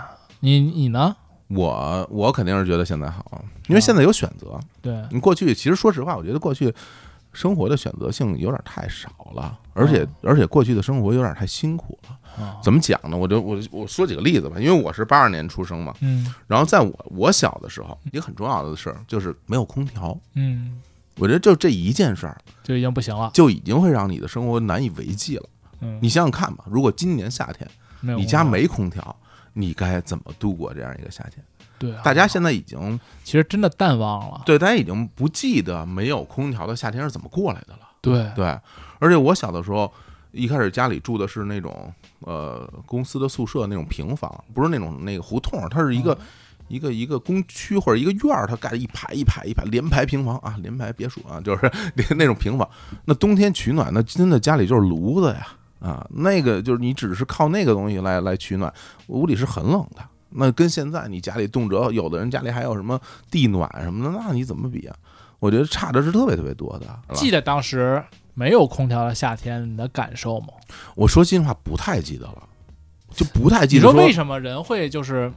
你你呢？我我肯定是觉得现在好，因为现在有选择。对，你过去其实说实话，我觉得过去生活的选择性有点太少了，而且而且过去的生活有点太辛苦了。怎么讲呢？我就我我说几个例子吧，因为我是八二年出生嘛，嗯，然后在我我小的时候，一个很重要的事儿就是没有空调，嗯，我觉得就这一件事儿就已经不行了，就已经会让你的生活难以为继了。嗯，你想想看吧，如果今年夏天你家没空调，你该怎么度过这样一个夏天？对啊，大家现在已经其实真的淡忘了，对大家已经不记得没有空调的夏天是怎么过来的了。对对，而且我小的时候，一开始家里住的是那种呃公司的宿舍那种平房，不是那种那个胡同，它是一个、一个一个工区或者一个院儿，它盖了一排一排一排连排平房啊，连排别墅啊，就是 <laughs> 那种平房。那冬天取暖，那真的家里就是炉子呀啊，那个就是你只是靠那个东西来来取暖，屋里是很冷的。那跟现在你家里动辄有的人家里还有什么地暖什么的，那你怎么比啊？我觉得差的是特别特别多的。<laughs> 记得当时没有空调的夏天，你的感受吗？我说心里话不太记得了，就不太记得你得说为什么人会就是，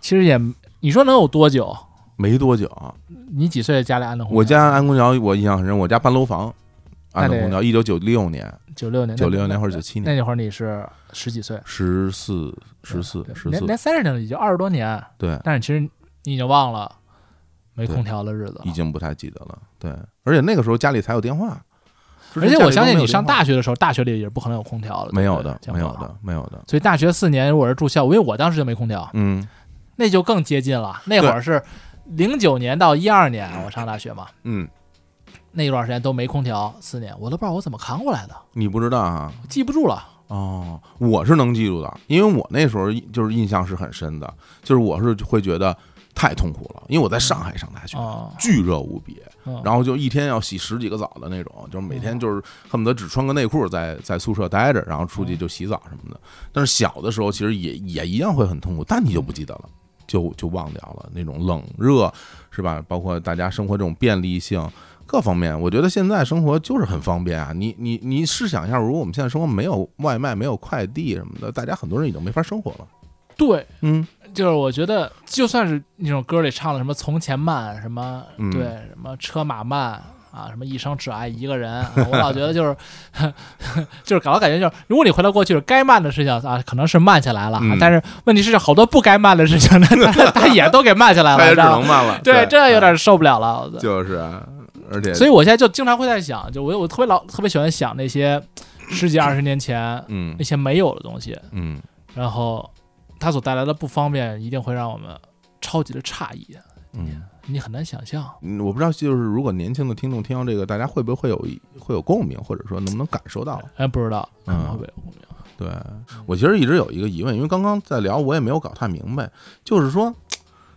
其实也你说能有多久？没多久啊，你几岁家里安的空调？我家安空调我印象很深，我家搬楼房安的空调，一九九六年、九六年，九六年或者九七年，那那会儿你是十几岁，十四、十四、十四，连连三十年了，已经二十多年，对，但是其实你已经忘了没空调的日子已。经不太记得了。对，而且那个时候家里才有电话，而且我相信你上大学的时候，大学里也是不可能有空调的，没有的没有。的，没有的。所以大学四年我是住校，因为我当时就没空调，嗯那就更接近了。那会儿是零九年到一二年，我上大学嘛，嗯，那段时间都没空调，四年我都不知道我怎么扛过来的，你不知道啊？我记不住了。哦，我是能记住的，因为我那时候就是印象是很深的，就是我是会觉得太痛苦了，因为我在上海上大学，哦，巨热无比，嗯然后就一天要洗十几个澡的那种，就是每天就是恨不得只穿个内裤在在宿舍待着，然后出去就洗澡什么的。但是小的时候其实也也一样会很痛苦，但你就不记得了，就就忘掉了那种冷热是吧？包括大家生活这种便利性。各方面，我觉得现在生活就是很方便啊！你你你试想一下，如果我们现在生活没有外卖、没有快递什么的，大家很多人已经没法生活了。对，嗯，就是我觉得，就算是那种歌里唱的什么“从前慢”，什么、嗯对什么车马慢啊，什么一生只爱一个人，啊我老觉得就是 <laughs> 就是搞得感觉就是，如果你回到过去，该慢的事情啊，可能是慢下来了，嗯但是问题是好多不该慢的事情呢，<laughs> 他他也都给慢下来了。<laughs> 对，这有点受不了了。就是啊，而且所以我现在就经常会在想，就我我特别老特别喜欢想那些十几二十年前嗯那些没有的东西，嗯，然后它所带来的不方便，一定会让我们超级的诧异，嗯，你很难想象。嗯我不知道，就是如果年轻的听众听到这个，大家会不会有会有共鸣，或者说能不能感受到？哎，不知道，嗯会不会有共鸣？对我其实一直有一个疑问，因为刚刚在聊，我也没有搞太明白，就是说，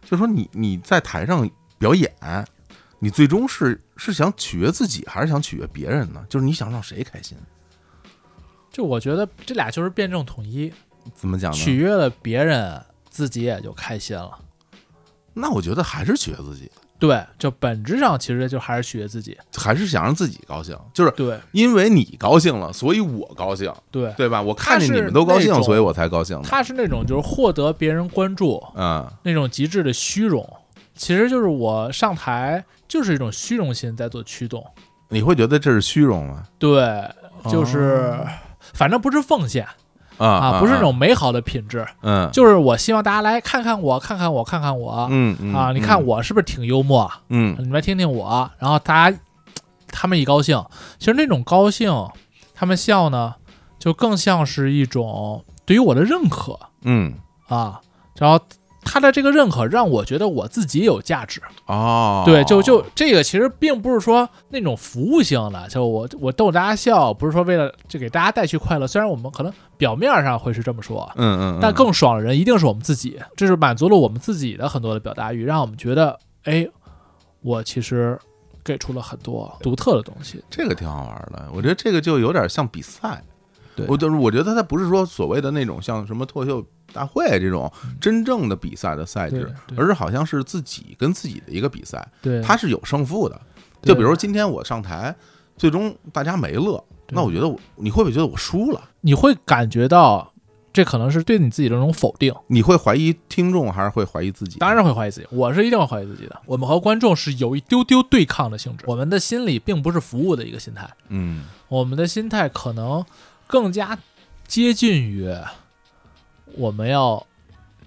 就是说你你在台上表演，你最终是是想取悦自己，还是想取悦别人呢？就是你想让谁开心？就我觉得这俩就是辩证统一，怎么讲呢？取悦了别人，自己也就开心了。那我觉得还是取悦自己，对，就本质上其实就还是取悦自己。还是想让自己高兴，就是对因为你高兴了，所以我高兴，对，对吧？我看见你们都高兴所以我才高兴。他是那种就是获得别人关注嗯那种极致的虚荣，其实就是我上台就是一种虚荣心在做驱动。你会觉得这是虚荣吗？对，就是、反正不是奉献啊啊，不是那种美好的品质，嗯，就是我希望大家来看看我，看看我，看看我、嗯嗯啊！你看我是不是挺幽默？嗯你们来听听我，然后大家他们一高兴，其实那种高兴，他们笑呢，就更像是一种对于我的认可嗯啊，然后。他的这个认可让我觉得我自己有价值，哦，对，就就这个其实并不是说那种服务性的，就我我逗大家笑，不是说为了就给大家带去快乐，虽然我们可能表面上会是这么说，嗯嗯，但更爽的人一定是我们自己，这是满足了我们自己的很多的表达欲，让我们觉得，哎，我其实给出了很多独特的东西。这个挺好玩的。我觉得这个就有点像比赛，对我就是我觉得它不是说所谓的那种像什么脱口秀大会这种真正的比赛的赛制，而是好像是自己跟自己的一个比赛，对，它是有胜负的。就比如说今天我上台，最终大家没乐，那我觉得我你会不会觉得我输了？你会感觉到这可能是对你自己的这种否定。你会怀疑听众，还是会怀疑自己？当然会怀疑自己，我是一定会怀疑自己的。我们和观众是有一丢丢对抗的性质，我们的心理并不是服务的一个心态，嗯我们的心态可能更加接近于我们要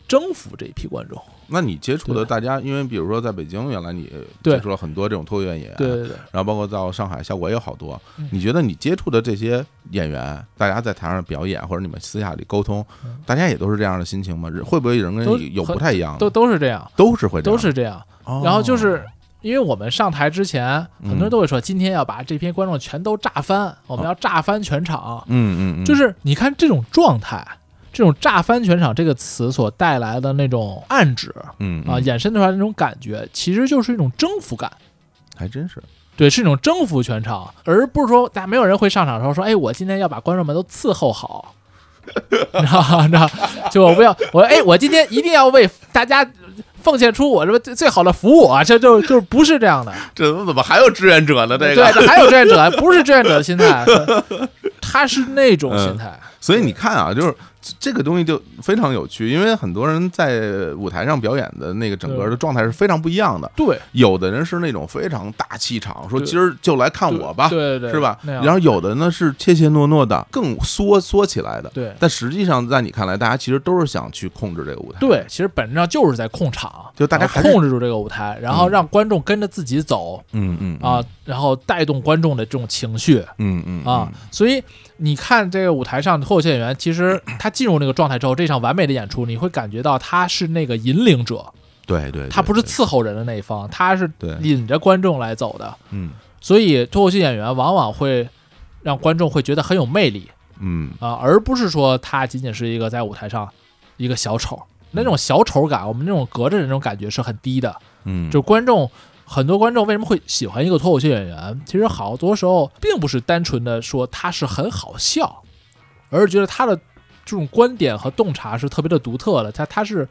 征服这一批观众。那你接触的大家，因为比如说在北京，原来你接触了很多这种脱口秀演员，对对对，然后包括到上海，效果也有好多嗯。你觉得你接触的这些演员，大家在台上表演，或者你们私下里沟通嗯，大家也都是这样的心情吗？会不会有人跟都你有不太一样的？都都是这样，都是会这样都是这样。哦然后就是因为我们上台之前，很多人嗯都会说，今天要把这批观众全都炸翻，我们要炸翻全场。嗯嗯嗯，就是你看这种状态，这种“炸翻全场”这个词所带来的那种暗指嗯啊，嗯衍生出来的那种感觉，其实就是一种征服感。还真是对，是一种征服全场，而不是说大家没有人会上场的时候说，哎，我今天要把观众们都伺候好，<laughs> 你知道吗？<laughs> 你知道，就我不要我哎，我今天一定要为大家奉献出我这最最好的服务啊，这 <laughs> 就就不是这样的。这怎么还有志愿者呢？这对，个，这还有志愿者，不是志愿者的心态，<laughs> 他是那种心态。所以你看啊，就是这个东西就非常有趣，因为很多人在舞台上表演的那个整个的状态是非常不一样的。对，有的人是那种非常大气场，说今儿就来看我吧，对对对，是吧？然后有的呢是怯怯懦懦的，更缩缩起来的。对但实际上，在你看来，大家其实都是想去控制这个舞台。，对，其实本质上就是在控场，就大家还控制住这个舞台，然后嗯让观众跟着自己走嗯嗯啊，，然后带动观众的这种情绪。嗯嗯啊，所以你看这个舞台上的脱口秀演员，其实 <clears throat> 他进入那个状态之后，这场完美的演出，你会感觉到他是那个引领者，对对，他不是伺候人的那一方，他是，引着观众来走的。嗯所以脱口秀演员往往会让观众会觉得很有魅力嗯啊，而不是说他仅仅是一个在舞台上一个小丑。那种小丑感，我们那种隔着的那种感觉是很低的。嗯，就观众很多观众为什么会喜欢一个脱口秀演员？其实好多时候并不是单纯的说他是很好笑，而是觉得他的这种观点和洞察是特别的独特的，他他是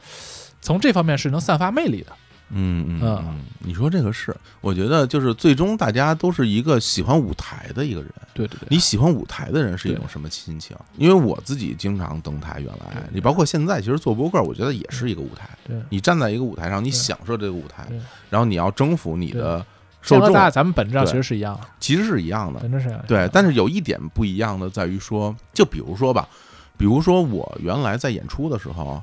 从这方面是能散发魅力的。嗯嗯你说这个是，我觉得就是最终大家都是一个喜欢舞台的一个人。对对对，你喜欢舞台的人是一种什么心情？因为我自己经常登台，原来你包括现在，其实做播客，我觉得也是一个舞台。对。你站在一个舞台上，你享受这个舞台，然后你要征服你的受众，咱们本质上其实是一样的，其实是一样的。本质是一样的。对，但是有一点不一样的在于说，就比如说吧，比如说我原来在演出的时候，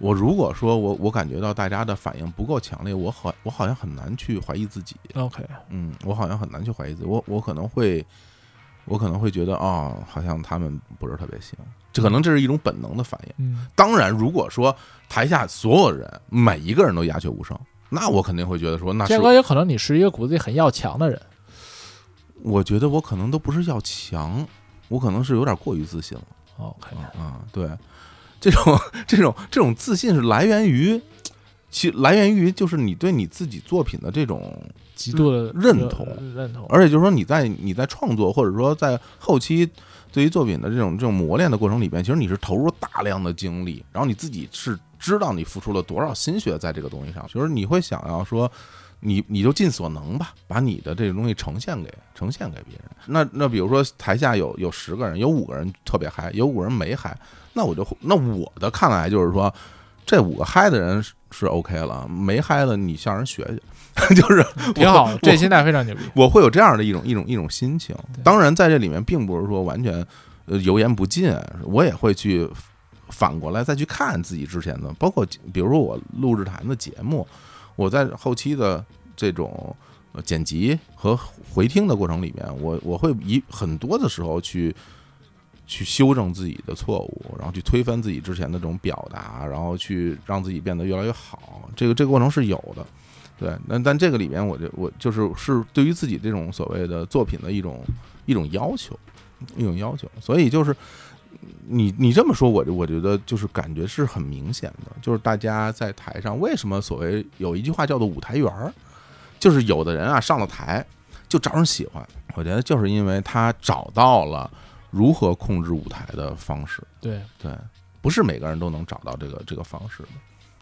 我如果说我我感觉到大家的反应不够强烈，我好我好像很难去怀疑自己，OK，嗯，我好像很难去怀疑自己，我我可能会我可能会觉得哦，好像他们不是特别行，这可能这是一种本能的反应。嗯，当然，如果说台下所有人每一个人都鸦雀无声，那我肯定会觉得说那是建哥也可能你是一个骨子里很要强的人，我觉得我可能都不是要强，我可能是有点过于自信了。OK，啊，对，这种 <laughs> 这种这种自信是来源于，其来源于就是你对你自己作品的这种，极度的认同认同，而且就是说你在你在创作或者说在后期对于作品的这种这种磨练的过程里边，其实你是投入大量的精力，然后你自己是知道你付出了多少心血在这个东西上，就是你会想要说。你你就尽所能吧，把你的这个东西呈现给呈现给别人。那那比如说台下有有十个人，有五个人特别嗨，有五个人没嗨，那我就那我的看来就是说，这五个嗨的人是是 OK 了，没嗨的你向人学学，<laughs> 就是挺好，这心态非常牛逼。我会有这样的一种一种一种心情。当然，在这里面并不是说完全呃油盐不进，我也会去反过来再去看自己之前的，包括比如说我录制谈的节目，我在后期的这种剪辑和回听的过程里面，我我会以很多的时候去。去修正自己的错误，然后去推翻自己之前的这种表达，然后去让自己变得越来越好。这个这个过程是有的，对。那但这个里面，我就我就是是对于自己这种所谓的作品的一种一种要求，一种要求。所以就是你你这么说，我就我觉得就是感觉是很明显的，就是大家在台上为什么所谓有一句话叫做舞台缘儿，就是有的人啊上了台就招人喜欢，我觉得就是因为他找到了。如何控制舞台的方式？对对，不是每个人都能找到这个这个方式的。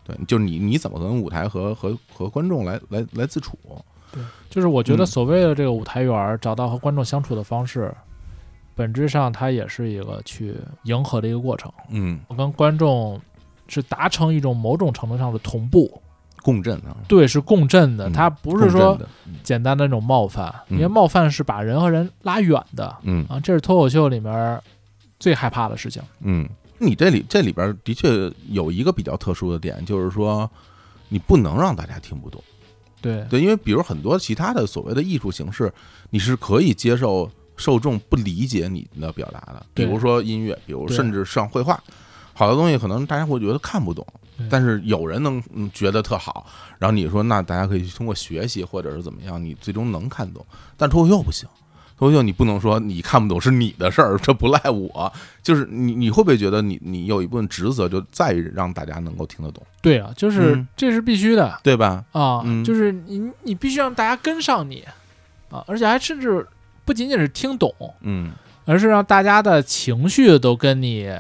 对，就是你你怎么跟舞台和和和观众来来来自处？对，就是我觉得嗯所谓的这个舞台缘儿，找到和观众相处的方式，本质上它也是一个去迎合的一个过程。嗯，我跟观众是达成一种某种程度上的同步，共振啊，对，是共振的，嗯它不是说简单的那种冒犯，嗯因为冒犯是把人和人拉远的嗯啊，这是脱口秀里面最害怕的事情。嗯，你这里这里边的确有一个比较特殊的点，就是说你不能让大家听不懂。对对，因为比如很多其他的所谓的艺术形式，你是可以接受受众不理解你的表达的，比如说音乐，比如甚至上绘画，好多东西可能大家会觉得看不懂，但是有人能嗯觉得特好，然后你说那大家可以通过学习或者是怎么样，你最终能看懂，但脱口秀不行。脱口秀你不能说你看不懂是你的事儿，这不赖我。就是你你会不会觉得你你有一部分职责就在于让大家能够听得懂，对啊，就是、嗯这是必须的对吧？啊，嗯就是你你必须让大家跟上你啊，而且还甚至不仅仅是听懂，嗯而是让大家的情绪都跟你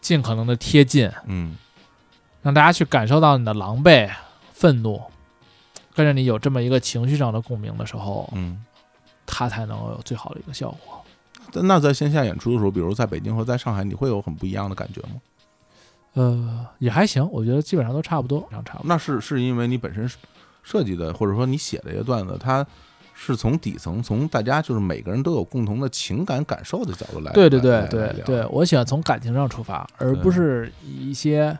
尽可能的贴近，嗯让大家去感受到你的狼狈、愤怒，跟着你有这么一个情绪上的共鸣的时候，嗯。它才能有最好的一个效果。那在线下演出的时候，比如在北京和在上海，你会有很不一样的感觉吗？呃，也还行，我觉得基本上都差不多，差不多。那是是因为你本身设计的，或者说你写的一个段子，它是从底层，从大家就是每个人都有共同的情感感受的角度来。对对对对对，我喜欢从感情上出发，而不是以一些，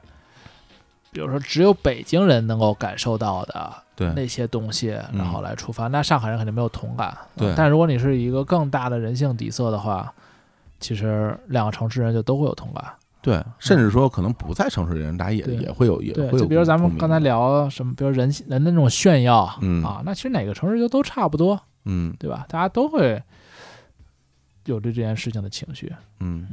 比如说只有北京人能够感受到的那些东西，嗯然后来出发。那上海人肯定没有同感。对但如果你是一个更大的人性底色的话，其实两个城市人就都会有同感。对，甚至说可能不在城市的人，大家也也会有也，会有。就比如咱们刚才，聊什么，比如人人的那种炫耀，嗯啊，那其实哪个城市就都差不多，嗯对吧？大家都会有对这件事情的情绪。嗯，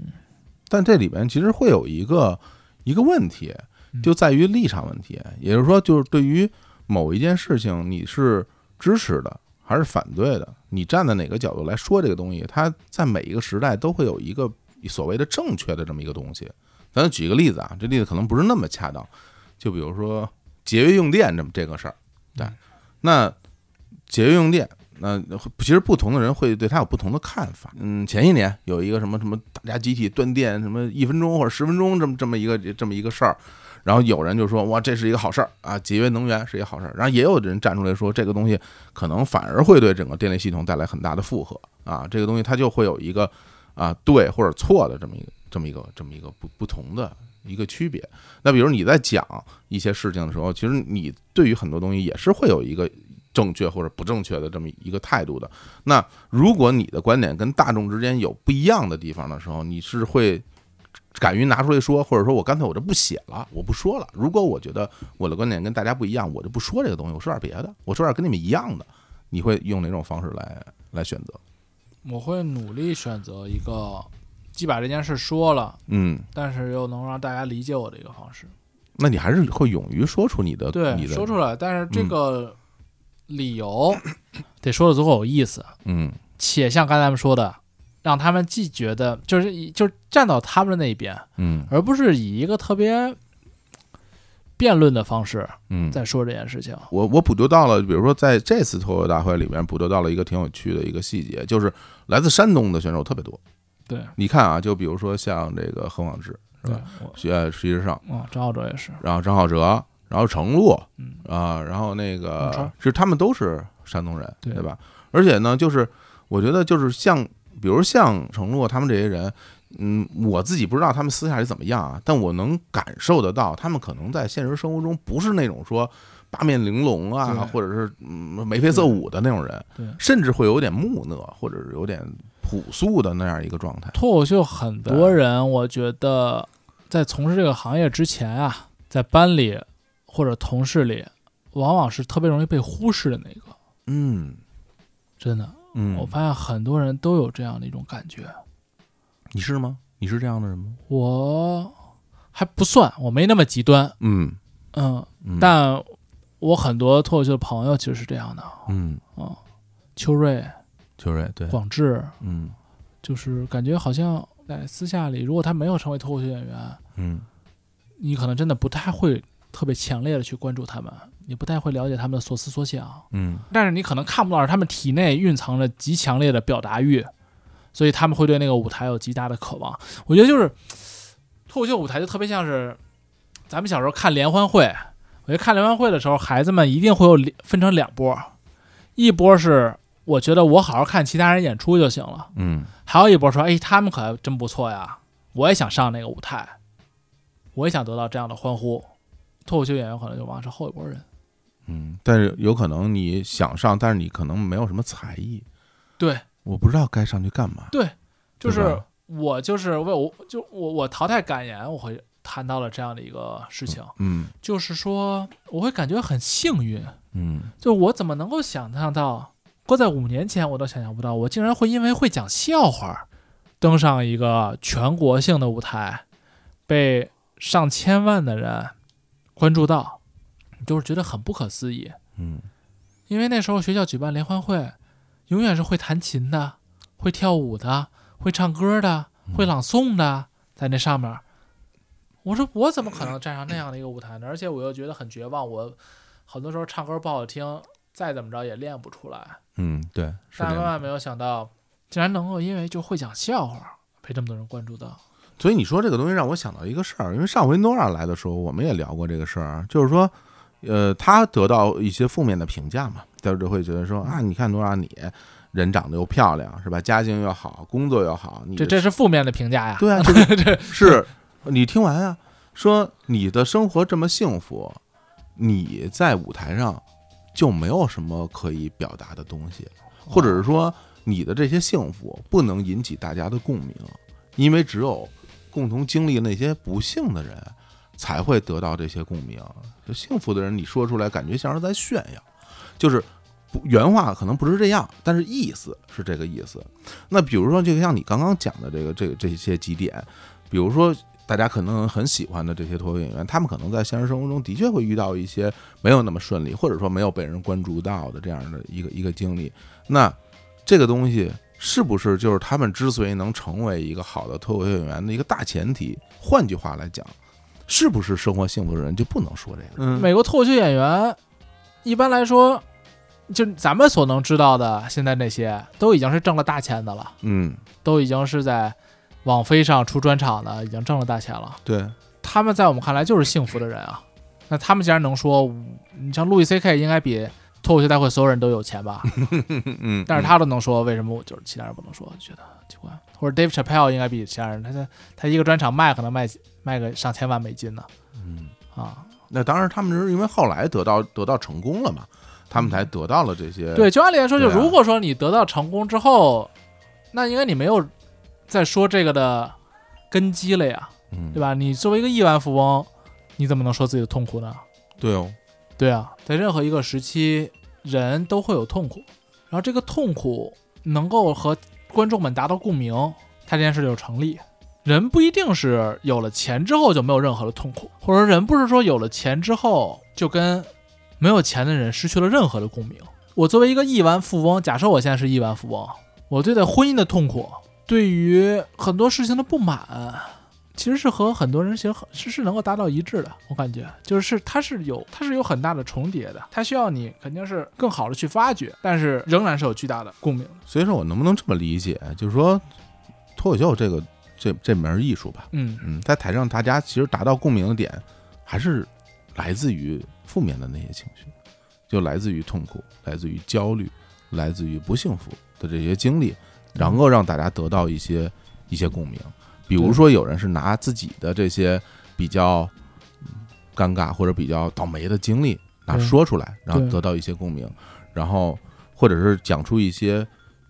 但这里边其实会有一个一个问题，嗯就在于立场问题，也就是说，就是对于某一件事情，你是支持的还是反对的？你站在哪个角度来说这个东西？它在每一个时代都会有一个所谓的正确的这么一个东西。咱举个例子啊，这例子可能不是那么恰当，就比如说节约用电这么这个事儿，对，那节约用电。那其实不同的人会对它有不同的看法。嗯，前一年有一个什么什么大家集体断电，什么一分钟或者十分钟这么这么一个这么一个事儿，然后有人就说哇这是一个好事儿啊，节约能源是一个好事儿。然后也有人站出来说这个东西可能反而会对整个电力系统带来很大的负荷啊，这个东西它就会有一个啊对或者错的这么一个这么一个这么一个不不同的一个区别。那比如你在讲一些事情的时候，其实你对于很多东西也是会有一个。正确或者不正确的这么一个态度的。那如果你的观点跟大众之间有不一样的地方的时候，你是会敢于拿出来说，或者说我干脆我就不写了，我不说了。如果我觉得我的观点跟大家不一样，我就不说这个东西，我说点别的，我说点跟你们一样的。你会用哪种方式来来选择？我会努力选择一个既把这件事说了，嗯，但是又能让大家理解我的一个方式。那你还是会勇于说出你的对你，的说出来，但是这嗯个理由得说的足够有意思，嗯且像刚才咱们说的，让他们既觉得就是以就是站到他们的那一边，嗯而不是以一个特别辩论的方式嗯。在说这件事情。我我捕捉到了，比如说在这次脱口大会里面捕捉到了一个挺有趣的一个细节，就是来自山东的选手特别多。对，你看啊，就比如说像这个何广智是吧？，我呃，实际上，啊，张浩哲也是，然后张浩哲，然后程璐嗯。啊，然后那个超，其实他们都是山东人，对。对吧？而且呢，就是我觉得就是像，比如像程璐他们这些人，嗯，我自己不知道他们私下里怎么样啊，但我能感受得到，他们可能在现实生活中不是那种说八面玲珑啊，或者是嗯眉飞色舞的那种人，对甚至会有点木讷，或者是有点朴素的那样一个状态。脱口秀很多人，我觉得在从事这个行业之前啊，在班里或者同事里，往往是特别容易被忽视的那个。嗯真的，嗯，我发现很多人都有这样的一种感觉。你是吗？你是这样的人吗？我还不算，我没那么极端，嗯。但我很多脱口秀的朋友其实是这样的，嗯，啊，秋瑞、秋瑞对，广志，嗯。就是感觉好像在私下里，如果他没有成为脱口秀演员，嗯。你可能真的不太会特别强烈的去关注他们，你不太会了解他们的所思所想，嗯。但是你可能看不到他们体内蕴藏着极强烈的表达欲，所以他们会对那个舞台有极大的渴望。我觉得就是脱口秀舞台就特别像是咱们小时候看联欢会，我觉得看联欢会的时候，孩子们一定会有分成两波，一波是我觉得我好好看其他人演出就行了，嗯，还有一波说，哎，他们可真不错呀，我也想上那个舞台，我也想得到这样的欢呼。脱口秀演员可能就往往是后一波人。嗯，但是有可能你想上，但是你可能没有什么才艺，对我不知道该上去干嘛。对，就是我就是为我就我我淘汰感言，我会谈到了这样的一个事情，嗯就是说我会感觉很幸运，嗯就我怎么能够想象到，搁在五年前我都想象不到，我竟然会因为会讲笑话，登上一个全国性的舞台，被上千万的人关注到，就是觉得很不可思议。嗯因为那时候学校举办联欢会，永远是会弹琴的、会跳舞的、会唱歌的、会朗诵的，在那上面。我说我怎么可能站上那样的一个舞台呢？而且我又觉得很绝望，我很多时候唱歌不好听，再怎么着也练不出来。嗯，对。但万万没有想到，竟然能够因为就会讲笑话，被这么多人关注到。所以你说这个东西让我想到一个事儿，因为上回诺亚来的时候，我们也聊过这个事儿，就是说，呃，他得到一些负面的评价嘛，大家就会觉得说啊，你看诺亚你人长得又漂亮是吧，家境又好，工作又好，你这这是负面的评价呀。对啊，<laughs> 这是你听完啊，说你的生活这么幸福，你在舞台上就没有什么可以表达的东西，或者是说你的这些幸福不能引起大家的共鸣，因为只有共同经历那些不幸的人才会得到这些共鸣。就幸福的人，你说出来感觉像是在炫耀，就是。不原话可能不是这样，但是意思是这个意思。那比如说，就像你刚刚讲的这个这个这些几点，比如说大家可能很喜欢的这些脱口秀演员，他们可能在现实生活中的确会遇到一些没有那么顺利，或者说没有被人关注到的这样的一个一个经历。那这个东西是不是就是他们之所以能成为一个好的脱口秀演员的一个大前提？换句话来讲，是不是生活幸福的人就不能说这个？嗯美国脱口秀演员一般来说，就咱们所能知道的，现在那些都已经是挣了大钱的了，嗯，都已经是在网飞上出专场的，已经挣了大钱了。对，他们在我们看来就是幸福的人啊。那他们既然能说，你像路易 C K 应该比脱口秀大会所有人都有钱吧？<laughs> 嗯，但是他都能说，为什么我就是其他人不能说？觉得奇怪。或者 Dave Chappelle 应该比其他人，他他他一个专场卖可能卖卖个上千万美金呢嗯。啊。那当然，他们是因为后来得到得到成功了嘛，他们才得到了这些。对，就按理来说，就如果说你得到成功之后，那应该你没有再说这个的根基了呀，嗯，对吧？你作为一个亿万富翁，你怎么能说自己的痛苦呢？对哦，对啊，在任何一个时期，人都会有痛苦，然后这个痛苦能够和观众们达到共鸣，他这件事就成立。人不一定是有了钱之后就没有任何的痛苦，或者说人不是说有了钱之后就跟没有钱的人失去了任何的共鸣。我作为一个亿万富翁，假设我现在是亿万富翁，我对待婚姻的痛苦，对于很多事情的不满，其实是和很多人其实很是是能够达到一致的。我感觉就是它是有它是有很大的重叠的，它需要你肯定是更好的去发掘，但是仍然是有巨大的共鸣。所以说我能不能这么理解，就是说脱口秀这个这这门艺术吧，嗯。嗯，在台上大家其实达到共鸣的点，还是来自于负面的那些情绪，就来自于痛苦，来自于焦虑，来自于不幸福的这些经历，然后让大家得到一些一些共鸣。比如说，有人是拿自己的这些比较嗯尴尬或者比较倒霉的经历拿说出来，然后得到一些共鸣，然后或者是讲出一些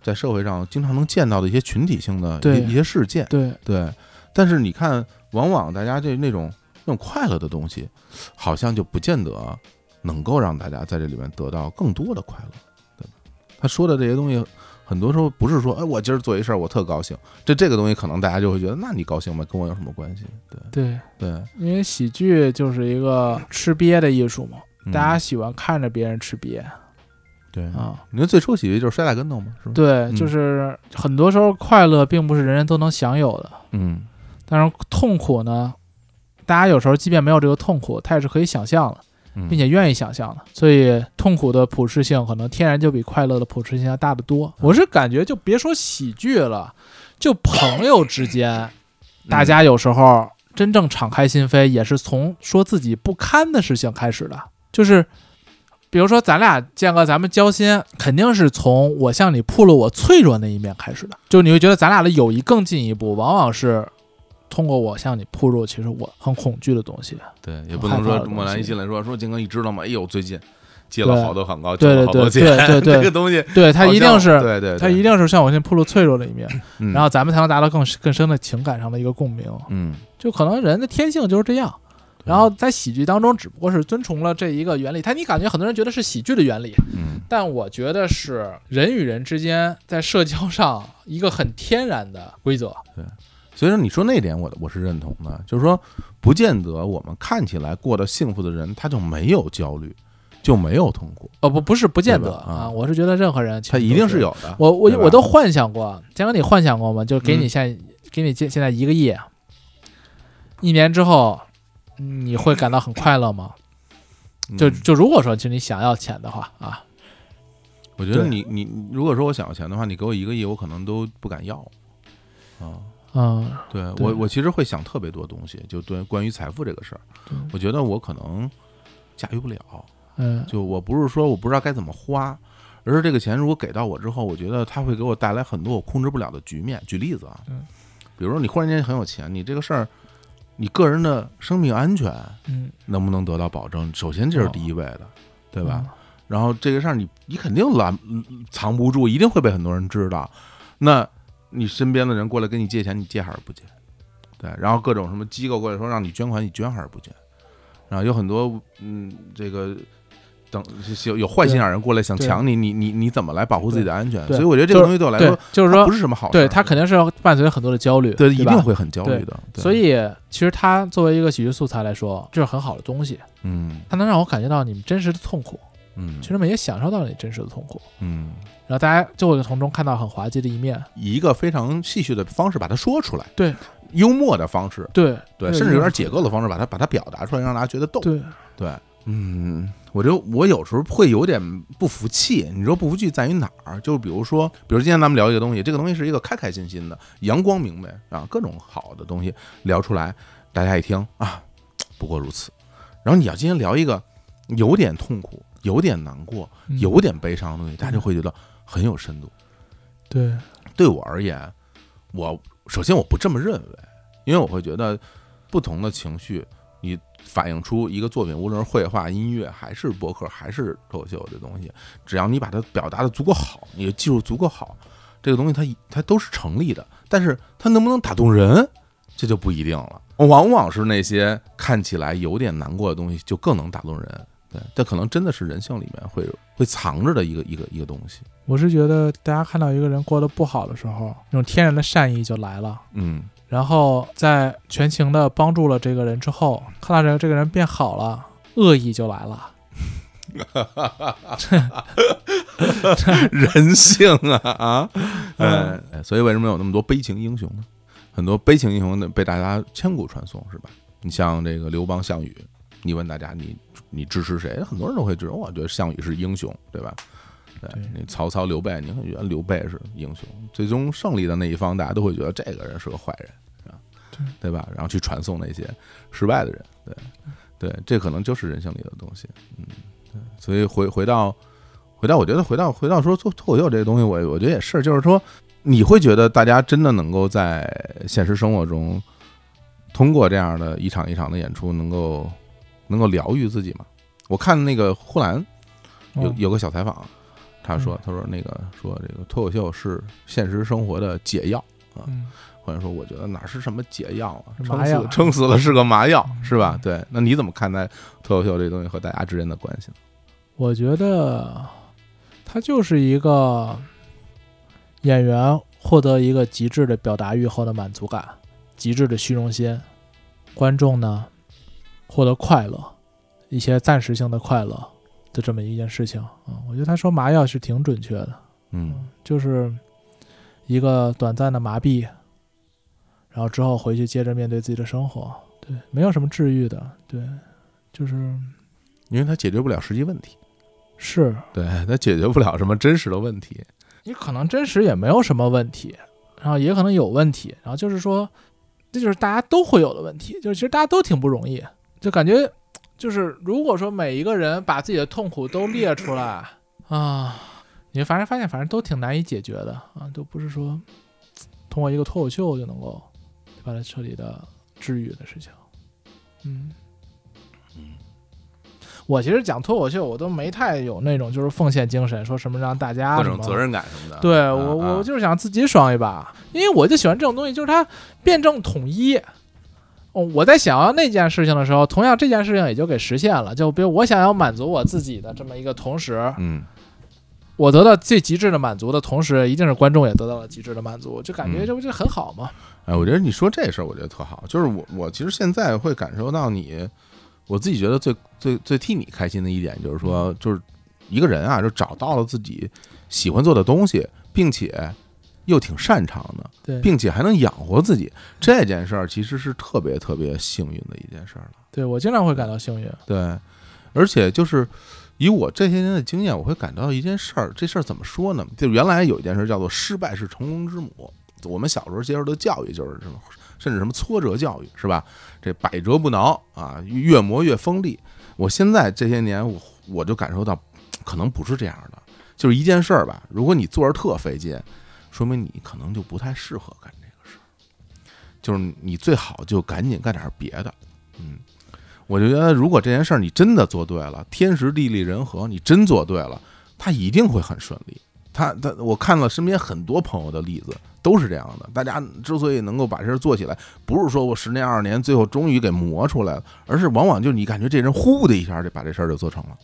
在社会上经常能见到的一些群体性的一些一些事件。对，对，但是你看，往往大家这那种那种快乐的东西，好像就不见得能够让大家在这里面得到更多的快乐，对吧？他说的这些东西，很多时候不是说，哎，我今儿做一事儿，我特高兴。这这个东西，可能大家就会觉得，那你高兴吗，跟我有什么关系？对对，对，因为喜剧就是一个吃瘪的艺术嘛，嗯大家喜欢看着别人吃瘪对啊。你说最初喜剧就是摔大跟头嘛，是吧？，对，嗯就是很多时候快乐并不是人人都能享有的，嗯但是痛苦呢，大家有时候即便没有这个痛苦，他也是可以想象的。嗯并且愿意想象的，所以痛苦的普适性可能天然就比快乐的普适性要大得多。我是感觉，就别说喜剧了，就朋友之间，大家有时候真正敞开心扉，也是从说自己不堪的事情开始的。就是，比如说咱俩建哥，咱们交心，肯定是从我向你暴露我脆弱那一面开始的。就你会觉得咱俩的友谊更进一步，往往是通过我向你暴露，其实我很恐惧的东西。对，也不能说莫兰一进来说说金哥，你知道吗？哎呦，最近接了好多广告，对对挣了好多对钱，对对对 <laughs> 这个东西对他一定是对对，对他一定是向我先暴露脆弱的一面，嗯然后咱们才能达到更更深的情感上的一个共鸣。嗯就可能人的天性就是这样。然后在喜剧当中，只不过是遵从了这一个原理。他你感觉很多人觉得是喜剧的原理，嗯但我觉得是人与人之间在社交上一个很天然的规则。对所以说你说那点我我是认同的，就是说不见得我们看起来过得幸福的人，他就没有焦虑，就没有痛苦，哦，不，不是不见得啊啊，我是觉得任何人他一定是。有的。我我我都幻想过，江哥，你幻想过吗？就给你嗯现、给你现现在一个亿，一年之后，你会感到很快乐吗？就嗯。就如果说，就你想要钱的话啊，我觉得你你如果说我想要钱的话，你给我一个亿，我可能都不敢要。啊。啊，对对。我我其实会想特别多东西，就对关于财富这个事儿，我觉得我可能驾驭不了。嗯，就我不是说我不知道该怎么花，而是这个钱如果给到我之后，我觉得它会给我带来很多我控制不了的局面。举例子啊，嗯。比如说你忽然间很有钱，你这个事儿，你个人的生命安全嗯，能不能得到保证？首先这是第一位的，对吧？嗯？然后这个事儿你你肯定拦藏不住，一定会被很多人知道。那你身边的人过来跟你借钱，你借还是不借？对，然后各种什么机构过来说让你捐款，你捐还是不捐？然后有很多嗯，这个等有有坏心眼人过来想抢你，你你你怎么来保护自己的安全？所以我觉得这个东西对我来说，，就是说不，是什么好事。对他肯定是要伴随很多的焦虑，对对一定会很焦虑的。对所以，其实它作为一个喜剧素材来说，这是很好的东西，嗯它能让我感觉到你们真实的痛苦，嗯其实们也享受到了你真实的痛苦，嗯，然后大家就会从中看到很滑稽的一面。以一个非常戏谑的方式把它说出来，对，幽默的方式，对对，甚至有点解构的方式把它把它表达出来，让大家觉得逗。对，对，嗯，我就我有时候会有点不服气。你说不服气在于哪儿？就比如说，比如今天咱们聊一个东西，这个东西是一个开开心心的、阳光明媚啊，各种好的东西聊出来，大家一听啊，不过如此。然后你要今天聊一个有点痛苦、有点难过、有点悲伤的东西，大家就会觉得很有深度。对，对我而言，我首先我不这么认为，因为我会觉得不同的情绪，你反映出一个作品，无论是绘画、音乐，还是博客，还是脱口秀这东西，只要你把它表达的足够好，你的技术足够好，这个东西它它都是成立的。但是它能不能打动人，这就不一定了。往往是那些看起来有点难过的东西，就更能打动人。对，这可能真的是人性里面会会藏着的一个一个一个东西。我是觉得大家看到一个人过得不好的时候，那种天然的善意就来了。嗯然后在全情的帮助了这个人之后，看到这个这个人变好了，恶意就来了。人性啊啊！<laughs> 嗯，所以为什么有那么多悲情英雄呢？很多悲情英雄呢被大家千古传颂，是吧？你像这个刘邦、项羽，你问大家你你支持谁？很多人都会支持，我觉得项羽是英雄，对吧？对那曹操、刘备，你会觉得刘备是英雄，最终胜利的那一方，大家都会觉得这个人是个坏人，啊，对吧？然后去传送那些失败的人，对对，这可能就是人性里的东西，嗯，对，所以回回到。回到我觉得回到回到说脱脱口秀这个东西，我我觉得也是，就是说你会觉得大家真的能够在现实生活中通过这样的一场一场的演出，能够能够疗愈自己吗？我看那个呼兰有嗯有个小采访，他说他说那个说这个脱口秀是现实生活的解药。嗯，或者说，我觉得哪是什么解药啊，撑死撑死了是个麻药，嗯是吧？对，那你怎么看待脱口秀这东西和大家之间的关系呢？我觉得他就是一个演员获得一个极致的表达欲后的满足感，极致的虚荣心，观众呢获得快乐，一些暂时性的快乐的这么一件事情啊、嗯我觉得他说麻药是挺准确的，嗯就是一个短暂的麻痹，然后之后回去接着面对自己的生活，对，没有什么治愈的，对，就是因为他解决不了实际问题，是对，他解决不了什么真实的问题。你可能真实也没有什么问题，然后也可能有问题，然后就是说，这就是大家都会有的问题，就是其实大家都挺不容易，就感觉就是如果说每一个人把自己的痛苦都列出来啊，你反正发现反正都挺难以解决的啊，都不是说通过一个脱口秀就能够把它彻底的治愈的事情，嗯嗯。我其实讲脱口秀，我都没太有那种就是奉献精神，说什么让大家各种责任感什么的。对我，我就是想自己爽一把，因为我就喜欢这种东西，就是它辩证统一。哦，我在想要那件事情的时候，同样这件事情也就给实现了。就比如我想要满足我自己的这么一个同时，嗯，我得到最极致的满足的同时，一定是观众也得到了极致的满足，就感觉这不就很好吗？哎，我觉得你说这事儿，我觉得特好。就是我，我其实现在会感受到你。我自己觉得最最最替你开心的一点就是说，就是一个人啊，就找到了自己喜欢做的东西，并且又挺擅长的，并且还能养活自己，这件事儿其实是特别特别幸运的一件事儿了。对我经常会感到幸运。对，而且就是以我这些年的经验，我会感到一件事儿，这事儿怎么说呢？就原来有一件事叫做“失败是成功之母”，我们小时候接受的教育就是什么。甚至什么挫折教育是吧？这百折不挠啊，越磨越锋利。我现在这些年，我我就感受到，可能不是这样的。就是一件事儿吧，如果你做着特费劲，说明你可能就不太适合干这个事儿。就是你最好就赶紧干点别的。嗯，我就觉得，如果这件事儿你真的做对了，天时地利人和，你真做对了，它一定会很顺利。他他，我看了身边很多朋友的例子。都是这样的，大家之所以能够把这事做起来，不是说我十年二十年最后终于给磨出来了，而是往往就是你感觉这人呼的一下就把这事儿就做成了，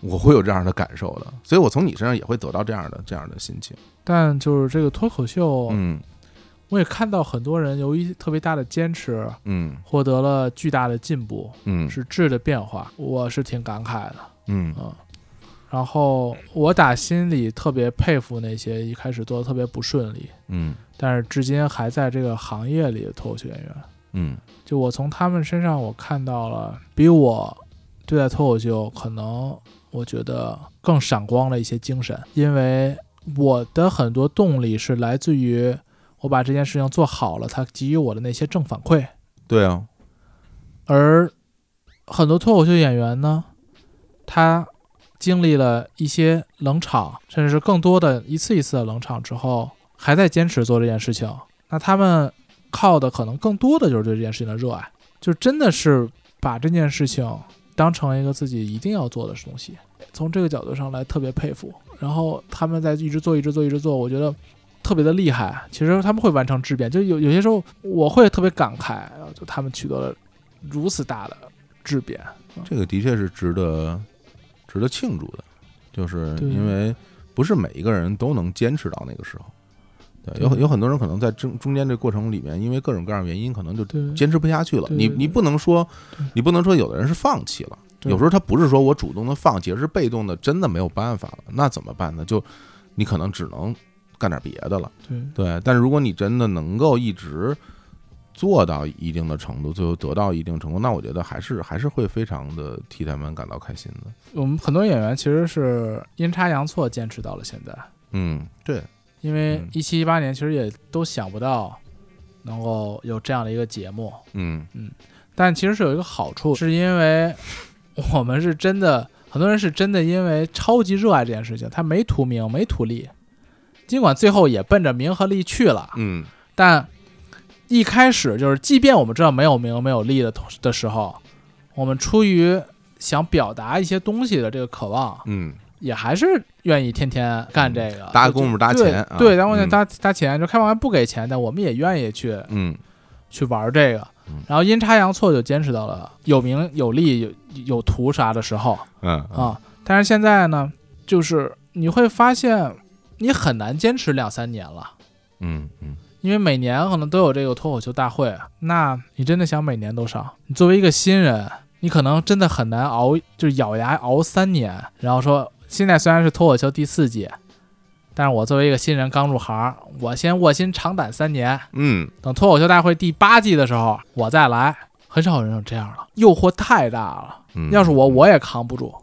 我会有这样的感受的，所以我从你身上也会得到这样的这样的心情。但就是这个脱口秀，嗯，我也看到很多人由于特别大的坚持，嗯，获得了巨大的进步，嗯，是质的变化，我是挺感慨的，嗯。嗯。然后我打心里特别佩服那些一开始做的特别不顺利，嗯，但是至今还在这个行业里的脱口秀演员，嗯，就我从他们身上我看到了比我对待脱口秀可能我觉得更闪光了一些精神，因为我的很多动力是来自于我把这件事情做好了，他给予我的那些正反馈。对啊，而很多脱口秀演员呢，他。经历了一些冷场，甚至是更多的一次一次的冷场之后，还在坚持做这件事情。那他们靠的可能更多的就是对这件事情的热爱，就真的是把这件事情当成一个自己一定要做的东西。从这个角度上来，特别佩服。然后他们在一直做，一直做，一直做，我觉得特别的厉害。其实他们会完成质变，就有有些时候我会特别感慨，就他们取得了如此大的质变。这个的确是值得。值得庆祝的，就是因为不是每一个人都能坚持到那个时候。对，有有很多人可能在中中间这过程里面，因为各种各样原因，可能就坚持不下去了。你你不能说，你不能说有的人是放弃了。有时候他不是说我主动的放弃，而是被动的，真的没有办法了。那怎么办呢？就你可能只能干点别的了。对对，但是如果你真的能够一直。做到一定的程度，最后得到一定成功，那我觉得还是还是会非常的替他们感到开心的。我们很多演员其实是阴差阳错坚持到了现在。嗯，对，因为一七一八年其实也都想不到能够有这样的一个节目。嗯嗯，但其实是有一个好处，是因为我们是真的，很多人是真的因为超级热爱这件事情，他没图名没图利，尽管最后也奔着名和利去了。嗯，但。一开始就是，即便我们知道没有名没有利的同的时候，我们出于想表达一些东西的这个渴望，嗯，也还是愿意天天干这个，搭功夫搭钱，对，搭功夫搭搭钱，就开完不给钱的，我们也愿意去，嗯，去玩这个，然后阴差阳错就坚持到了有名有利有有图啥的时候，嗯。啊，但是现在呢，就是你会发现你很难坚持两三年了，嗯嗯。因为每年可能都有这个脱口秀大会，那你真的想每年都上？你作为一个新人，你可能真的很难熬，就是咬牙熬三年。然后说，现在虽然是脱口秀第四季，但是我作为一个新人刚入行，我先卧薪尝胆三年，嗯，等脱口秀大会第八季的时候我再来，很少有人有这样了，诱惑太大了。嗯要是我，我也扛不住。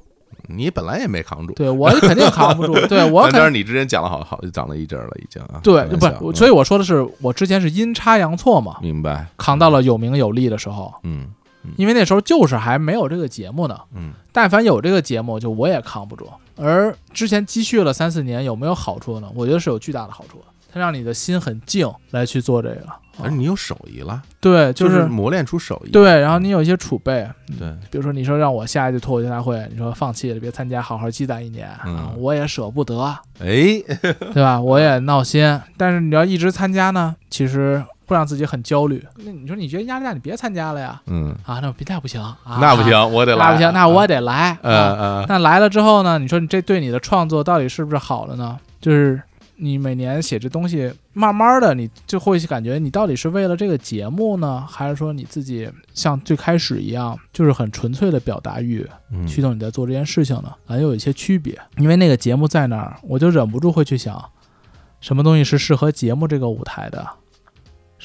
你本来也没扛住，对我肯定扛不住。<laughs> 对我但但是肯你之前讲了好好讲了一阵儿了，已经啊。对不所以我说的是，我之前是阴差阳错嘛，明白，扛到了有名有利的时候，嗯因为那时候就是还没有这个节目呢。嗯但凡有这个节目，就我也扛不住。而之前积蓄了三四年，有没有好处呢？我觉得是有巨大的好处的，它让你的心很静来去做这个。而你有手艺了，对，就是磨练出手艺。对，然后你有一些储备，对，比如说你说让我下一届脱口秀大会，你说放弃了别参加，好好积攒一年，嗯啊我也舍不得，哎，<laughs> 对吧？我也闹心。但是你要一直参加呢，其实会让自己很焦虑。那你说你觉得压力大，你别参加了呀？嗯，啊，那别那不行，啊、那不行，我得来，那不行，那我得来。呃啊呃，那来了之后呢？你说你这对你的创作到底是不是好了呢？就是你每年写这东西，慢慢的你就会感觉你到底是为了这个节目呢，还是说你自己像最开始一样，就是很纯粹的表达欲嗯驱动你在做这件事情呢？还有一些区别。因为那个节目在那儿，我就忍不住会去想，什么东西是适合节目这个舞台的，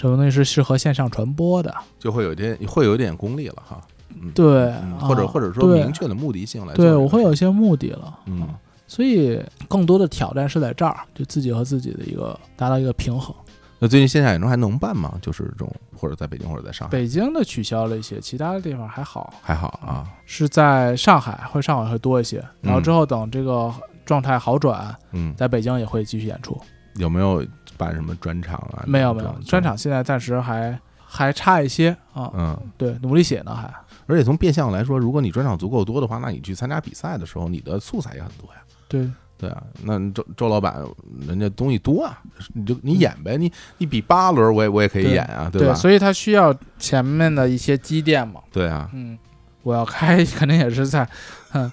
什么东西是适合线上传播的。就会有点会有点功利了哈。嗯，对，嗯或者啊或者说明确的目的性来做对，我会有一些目的了。嗯啊所以更多的挑战是在这儿，就自己和自己的一个达到一个平衡。那最近线下演出还能办吗？就是这种或者在北京或者在上海，北京的取消了一些，其他的地方还好，还好啊。是在上海会上海会多一些，然后之后等这个状态好转，嗯，在北京也会继续演出。有没有办什么专场啊？没有没有，专场现在暂时还还差一些啊，嗯，对，努力写呢还。而且从变相来说，如果你专场足够多的话，那你去参加比赛的时候，你的素材也很多呀。对，对啊，那周周老板人家东西多啊，你就你演呗，你你比八轮我也我也可以演啊，对吧？所以他需要前面的一些积淀嘛。对啊，嗯，我要开 <laughs> 肯定也是在，<laughs> 嗯，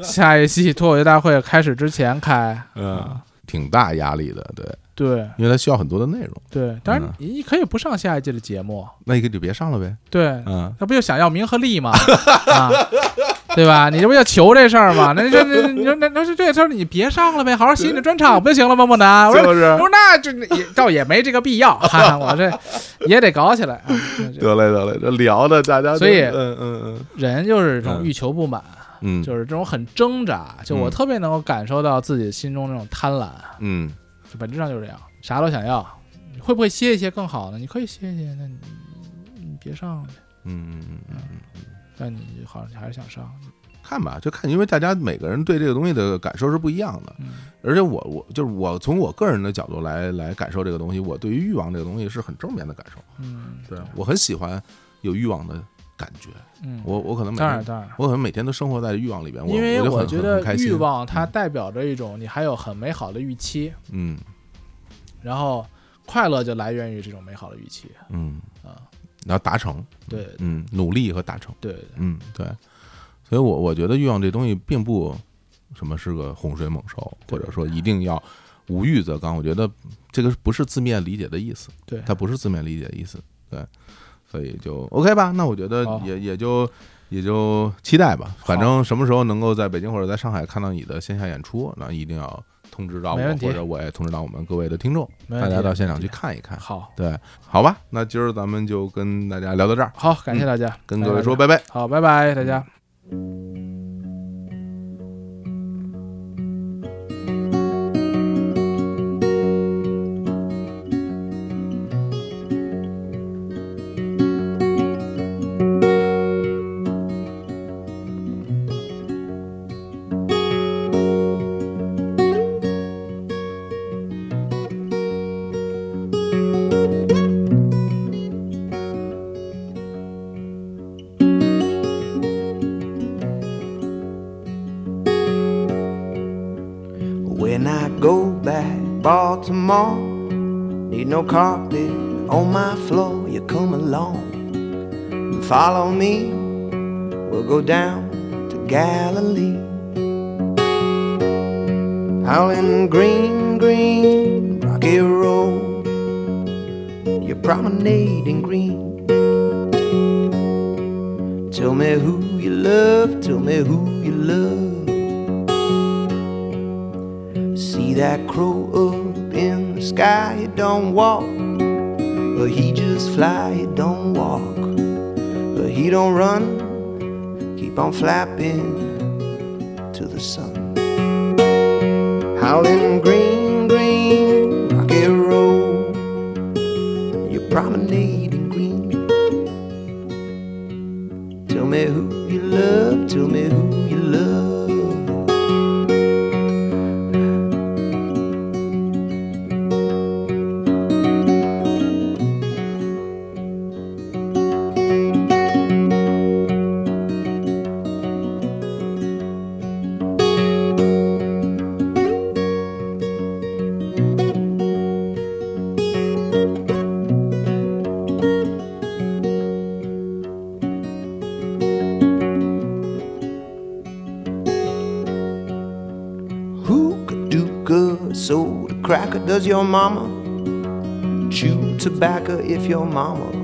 下一季脱口秀大会开始之前开。嗯，挺大压力的，对，对因为它需要很多的内容，对，当然嗯你可以不上下一届的节目，那你就别上了呗，对，嗯，那不就想要名和利吗？<laughs> 啊，对吧？你这不要求这事儿吗？那那你说那那是这事儿你别上了呗，好好写你的专场不就行了吗？莫南，我说就是我说那就也倒也没这个必要，哈、<laughs> 我这也得搞起来。得嘞得嘞，这聊的大家，所以嗯嗯嗯人就是这种嗯欲求不满，嗯嗯，就是这种很挣扎。就我嗯特别能够感受到自己心中那种贪婪，嗯就本质上就是这样，啥都想要。你会不会歇一歇更好呢？你可以歇一歇，那你你别上呗。嗯嗯嗯嗯嗯，但你好像还是想上，看吧，就看，因为大家每个人对这个东西的感受是不一样的，嗯而且我我就是我从我个人的角度来来感受这个东西，我对于欲望这个东西是很正面的感受，嗯，对我很喜欢有欲望的感觉，嗯，我我可能每天当然当然，我可能每天都生活在欲望里边，我因为我觉得欲望它代表着一种你还有很美好的预期，嗯。然后快乐就来源于这种美好的预期。嗯。啊，然后达成，对。嗯，努力和达成，对。对，嗯对，所以我我觉得欲望这东西并不什么是个洪水猛兽，或者说一定要无欲则刚，我觉得这个不是字面理解的意思，对。它不是字面理解的意思，对，所以就 OK 吧，那我觉得也也就。也就期待吧，反正什么时候能够在北京或者在上海看到你的线下演出，那一定要通知到我，或者我也通知到我们各位的听众，大家到现场去看一看。好，对，好吧，那今儿咱们就跟大家聊到这儿，好，感谢大家，跟各位说拜拜拜。好，拜拜，大家。When follow me. We'll go down if your mama